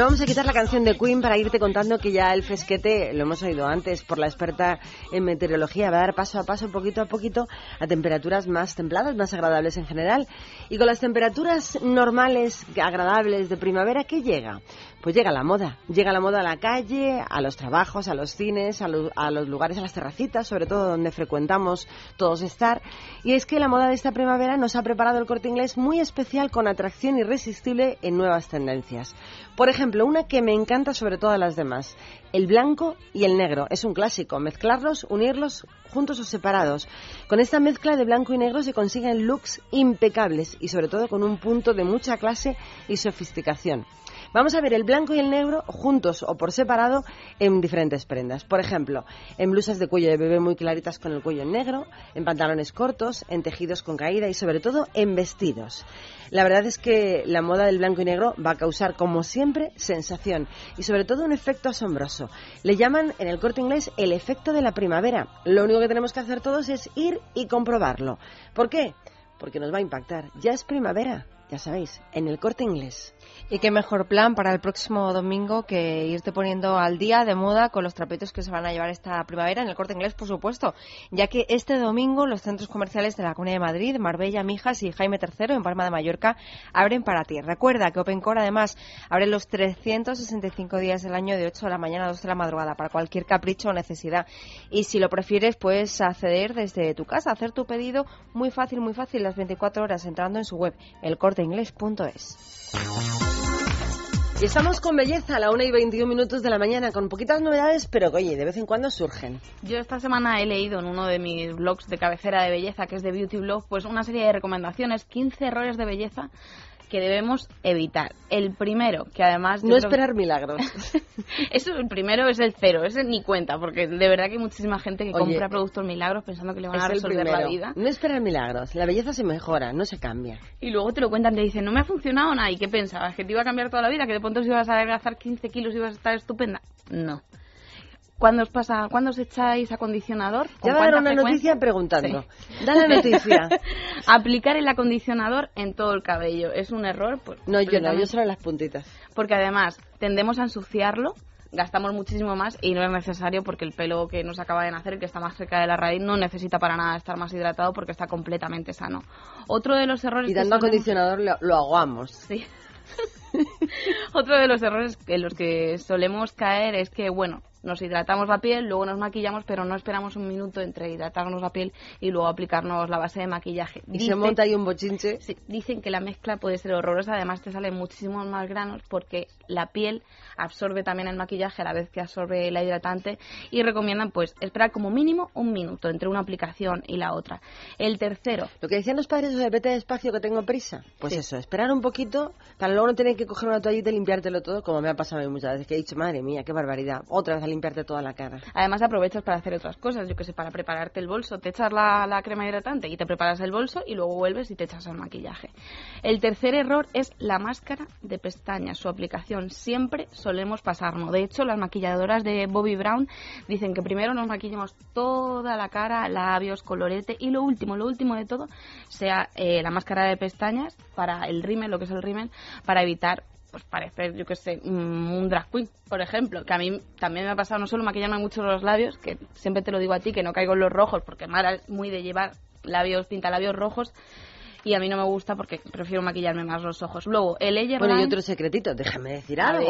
vamos a quitar la canción de Queen para irte contando que ya el fresquete, lo hemos oído antes por la experta en meteorología, va a dar paso a paso, poquito a poquito, a temperaturas más templadas, más agradables en general. Y con las temperaturas normales, agradables de primavera, ¿qué llega? Pues llega la moda. Llega la moda a la calle, a los trabajos, a los cines, a, a los lugares, a las terracitas, sobre todo donde frecuentamos todos estar. Y es que la moda de esta primavera nos ha preparado el corte inglés muy especial con atracción irresistible en nuevas tendencias. Por ejemplo, una que me encanta sobre todas las demás, el blanco y el negro. Es un clásico, mezclarlos, unirlos juntos o separados. Con esta mezcla de blanco y negro se consiguen looks impecables y sobre todo con un punto de mucha clase y sofisticación. Vamos a ver el blanco y el negro juntos o por separado en diferentes prendas. Por ejemplo, en blusas de cuello de bebé muy claritas con el cuello en negro, en pantalones cortos, en tejidos con caída y sobre todo en vestidos. La verdad es que la moda del blanco y negro va a causar, como siempre, sensación y sobre todo un efecto asombroso. Le llaman en el corte inglés el efecto de la primavera. Lo único que tenemos que hacer todos es ir y comprobarlo. ¿Por qué? Porque nos va a impactar. Ya es primavera, ya sabéis, en el corte inglés. Y qué mejor plan para el próximo domingo que irte poniendo al día de moda con los trapitos que se van a llevar esta primavera en el corte inglés, por supuesto, ya que este domingo los centros comerciales de la Comunidad de Madrid, Marbella, Mijas y Jaime III en Palma de Mallorca abren para ti. Recuerda que OpenCore además abre los 365 días del año de 8 de la mañana a 2 de la madrugada para cualquier capricho o necesidad. Y si lo prefieres, puedes acceder desde tu casa, hacer tu pedido muy fácil, muy fácil, las 24 horas entrando en su web, elcorteinglés.es. Y estamos con belleza a la 1 y 21 minutos de la mañana, con poquitas novedades, pero que, oye, de vez en cuando surgen. Yo esta semana he leído en uno de mis blogs de cabecera de belleza, que es de Beauty Blog, pues una serie de recomendaciones, 15 errores de belleza que debemos evitar. El primero, que además... No que- esperar milagros. Eso, el primero es el cero, ese ni cuenta, porque de verdad que hay muchísima gente que Oye, compra productos milagros pensando que le van a resolver la vida. No esperar milagros. La belleza se mejora, no se cambia. Y luego te lo cuentan, te dicen, no me ha funcionado nada. ¿Y qué pensabas? ¿Que te iba a cambiar toda la vida? ¿Que de pronto si ibas a adelgazar 15 kilos y ibas a estar estupenda? No. ¿Cuándo os pasa, cuándo os echáis acondicionador? ¿Con Ya va a dar cuánta una frecuencia? noticia preguntando. Sí. Da la noticia. Aplicar el acondicionador en todo el cabello. ¿Es un error? Pues, No, yo no, yo solo las puntitas. Porque además tendemos a ensuciarlo, gastamos muchísimo más y no es necesario porque el pelo que nos acaba de nacer, el que está más cerca de la raíz, no necesita para nada estar más hidratado porque está completamente sano. Otro de los errores Y dando solemos- acondicionador lo, lo aguamos. Sí. Otro de los errores en los que solemos caer es que, bueno, nos hidratamos la piel, luego nos maquillamos, pero no esperamos un minuto entre hidratarnos la piel y luego aplicarnos la base de maquillaje. Y se monta ahí un bochinche. Sí, dicen que la mezcla puede ser horrorosa, además te salen muchísimos más granos porque la piel absorbe también el maquillaje a la vez que absorbe la hidratante y recomiendan pues esperar como mínimo un minuto entre una aplicación y la otra. El tercero, Lo que decían los padres de vete despacio que tengo prisa. Pues eso, esperar un poquito para luego no tener que coger una toallita y limpiártelo todo, como me ha pasado a mí muchas veces, que he dicho, madre mía, qué barbaridad, otra vez a limpiarte toda la cara. Además aprovechas para hacer otras cosas, yo que sé, para prepararte el bolso, te echas la, crema hidratante y te preparas el bolso y luego vuelves y te echas el maquillaje. El tercer error es la máscara de pestañas, su aplicación. Siempre solemos pasarnos. De hecho, las maquilladoras de Bobby Brown dicen que primero nos maquillemos toda la cara, labios, colorete y lo último, lo último de todo, sea eh, la máscara de pestañas para el rímel, lo que es el rímel, para evitar pues parecer, yo que sé, mm, un drag queen, por ejemplo, que a mí también me ha pasado no solo maquillarme mucho los labios, que siempre te lo digo a ti, que no caigo en los rojos, porque Mara es muy de llevar labios, pinta labios rojos, y a mí no me gusta porque prefiero maquillarme más los ojos. Luego, el layer Bueno, y otro secretito, déjame decir algo.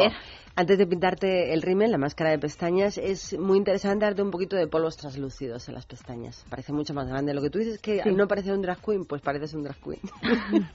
Antes de pintarte el rímel, la máscara de pestañas, es muy interesante darte un poquito de polvos translúcidos en las pestañas. Parece mucho más grande. Lo que tú dices que Sí. no parece un drag queen, pues pareces un drag queen.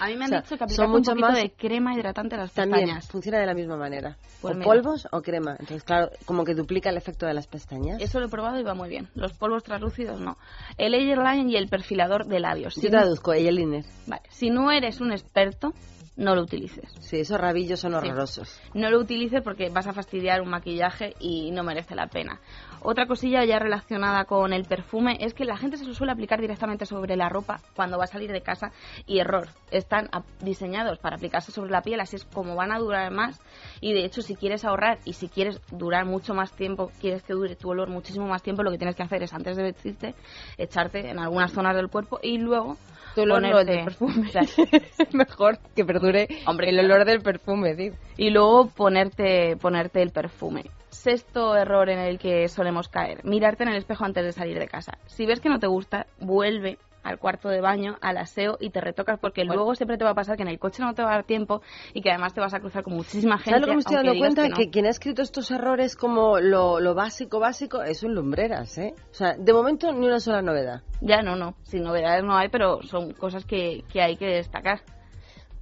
A mí me han O sea, dicho que aplicar un mucho poquito más- de crema hidratante a las También pestañas. funciona de la misma manera. Pues o mira. polvos o crema. Entonces, claro, como que duplica el efecto de las pestañas. Eso lo he probado y va muy bien. Los polvos translúcidos no. El layer line y el perfilador de labios. Yo Si no- traduzco, eyeliner. Vale. Si no eres un experto, no lo utilices. Sí, esos rabillos son Sí. horrorosos. No lo utilices porque vas a fastidiar un maquillaje y no merece la pena. Otra cosilla ya relacionada con el perfume es que la gente se lo suele aplicar directamente sobre la ropa cuando va a salir de casa y error. Están diseñados para aplicarse sobre la piel, así es como van a durar más y de hecho si quieres ahorrar y si quieres durar mucho más tiempo, quieres que dure tu olor muchísimo más tiempo, lo que tienes que hacer es antes de vestirte echarte en algunas zonas del cuerpo y luego Tu olor no, ponerte- del perfume. Claro. Mejor que perdure Hombre, el claro. olor del perfume, y luego ponerte, ponerte el perfume. Sexto error en el que solemos caer, mirarte en el espejo antes de salir de casa. Si ves que no te gusta, vuelve al cuarto de baño, al aseo y te retocas porque luego siempre te va a pasar que en el coche no te va a dar tiempo y que además te vas a cruzar con muchísima gente. ¿Sabes lo que me estoy dando cuenta? que no. Que, quien ha escrito estos errores como lo, lo básico, básico, es un lumbreras, ¿eh? O sea, de momento ni una sola novedad. Ya no, no, sin novedades no hay, pero son cosas que, que hay que destacar.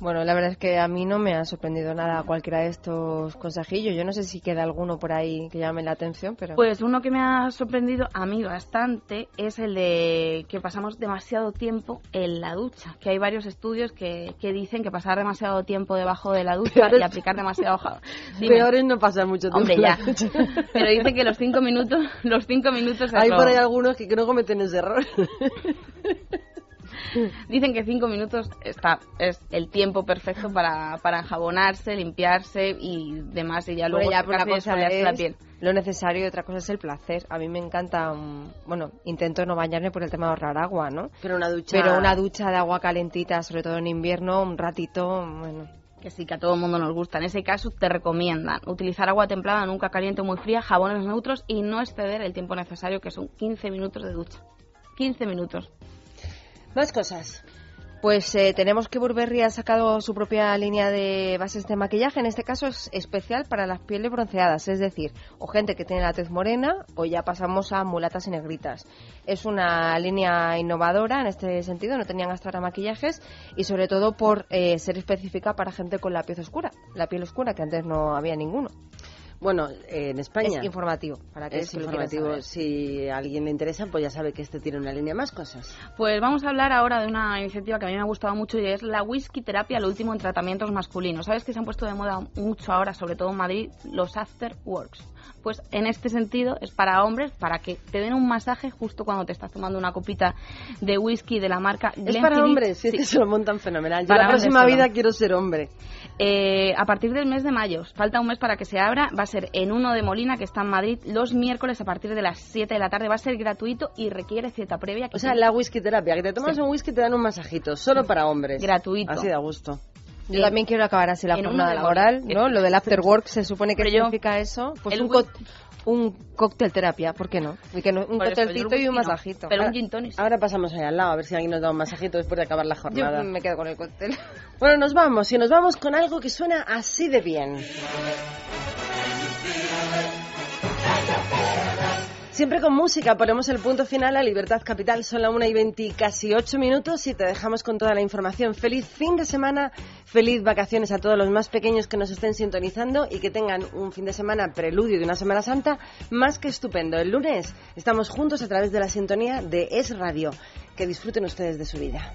Bueno, la verdad es que a mí no me ha sorprendido nada cualquiera de estos consejillos. Yo no sé si queda alguno por ahí que llame la atención, pero... Pues uno que me ha sorprendido a mí bastante es el de que pasamos demasiado tiempo en la ducha. Que hay varios estudios que, que dicen que pasar demasiado tiempo debajo de la ducha y aplicar demasiado. Dime. Peor es no pasar mucho tiempo. Hombre, ya. Pero dicen que los cinco minutos, los cinco minutos es Hay lo- por ahí algunos que, que no cometen ese error. Dicen que cinco minutos está, es el tiempo perfecto para, para enjabonarse, limpiarse y demás. Y ya luego Bueno, ya, una cosa esfoliarse la es piel. lo necesario y otra cosa es el placer. A mí me encanta, mm, bueno, intento no bañarme por el tema de ahorrar agua, ¿no? Pero una ducha... Pero una ducha de agua calentita, sobre todo en invierno, un ratito, bueno... Que sí, que a todo el mundo nos gusta. En ese caso te recomiendan utilizar agua templada, nunca caliente o muy fría, jabones neutros y no exceder el tiempo necesario, que son 15 minutos de ducha. 15 minutos. Más cosas. Pues eh, tenemos que Burberry ha sacado su propia línea de bases de maquillaje. En este caso es especial para las pieles bronceadas, es decir, o gente que tiene la tez morena o ya pasamos a mulatas y negritas. Es una línea innovadora en este sentido, no tenían hasta ahora maquillajes y sobre todo por eh, ser específica para gente con la piel oscura, la piel oscura que antes no había ninguno. Bueno, eh, en España... Es informativo, para Es que quieran informativo. Si a alguien le interesa, pues ya sabe que este tiene una línea más cosas. Pues vamos a hablar ahora de una iniciativa que a mí me ha gustado mucho y es la whisky terapia, lo último en tratamientos masculinos. ¿Sabes que se han puesto de moda mucho ahora, sobre todo en Madrid, los after works? Pues en este sentido es para hombres, para que te den un masaje justo cuando te estás tomando una copita de whisky de la marca Es Glenfiddich. para hombres, sí, es Sí. se lo montan fenomenal. Yo Para la próxima vida quiero ser hombre. Eh, a partir del mes de mayo, falta un mes para que se abra, va a ser en uno de Molina, que está en Madrid, los miércoles a partir de las 7 de la tarde. Va a ser gratuito y requiere cita previa. que O sea, la whisky terapia, que te tomas Sí. un whisky y te dan un masajito, solo para hombres. Gratuito. Así da gusto. Yo también quiero acabar así la jornada laboral. ¿no? Lo del after work se supone que yo- significa eso. Pues un, co- un cóctel terapia, ¿por qué no? No- un yo el cóctelcito y un masajito. pero un gin tonic. Ahora pasamos ahí al lado, a ver si alguien nos da un masajito después de acabar la Yo jornada. me quedo con el cóctel. Bueno, nos vamos, y nos vamos con algo que suena así de bien. Siempre con música ponemos el punto final a Libertad Capital. Son la 1 y 20 y casi 8 minutos y te dejamos con toda la información. Feliz fin de semana, feliz vacaciones a todos los más pequeños que nos estén sintonizando y que tengan un fin de semana preludio de una Semana Santa más que estupendo. El lunes estamos juntos a través de la sintonía de Es Radio. Que disfruten ustedes de su vida.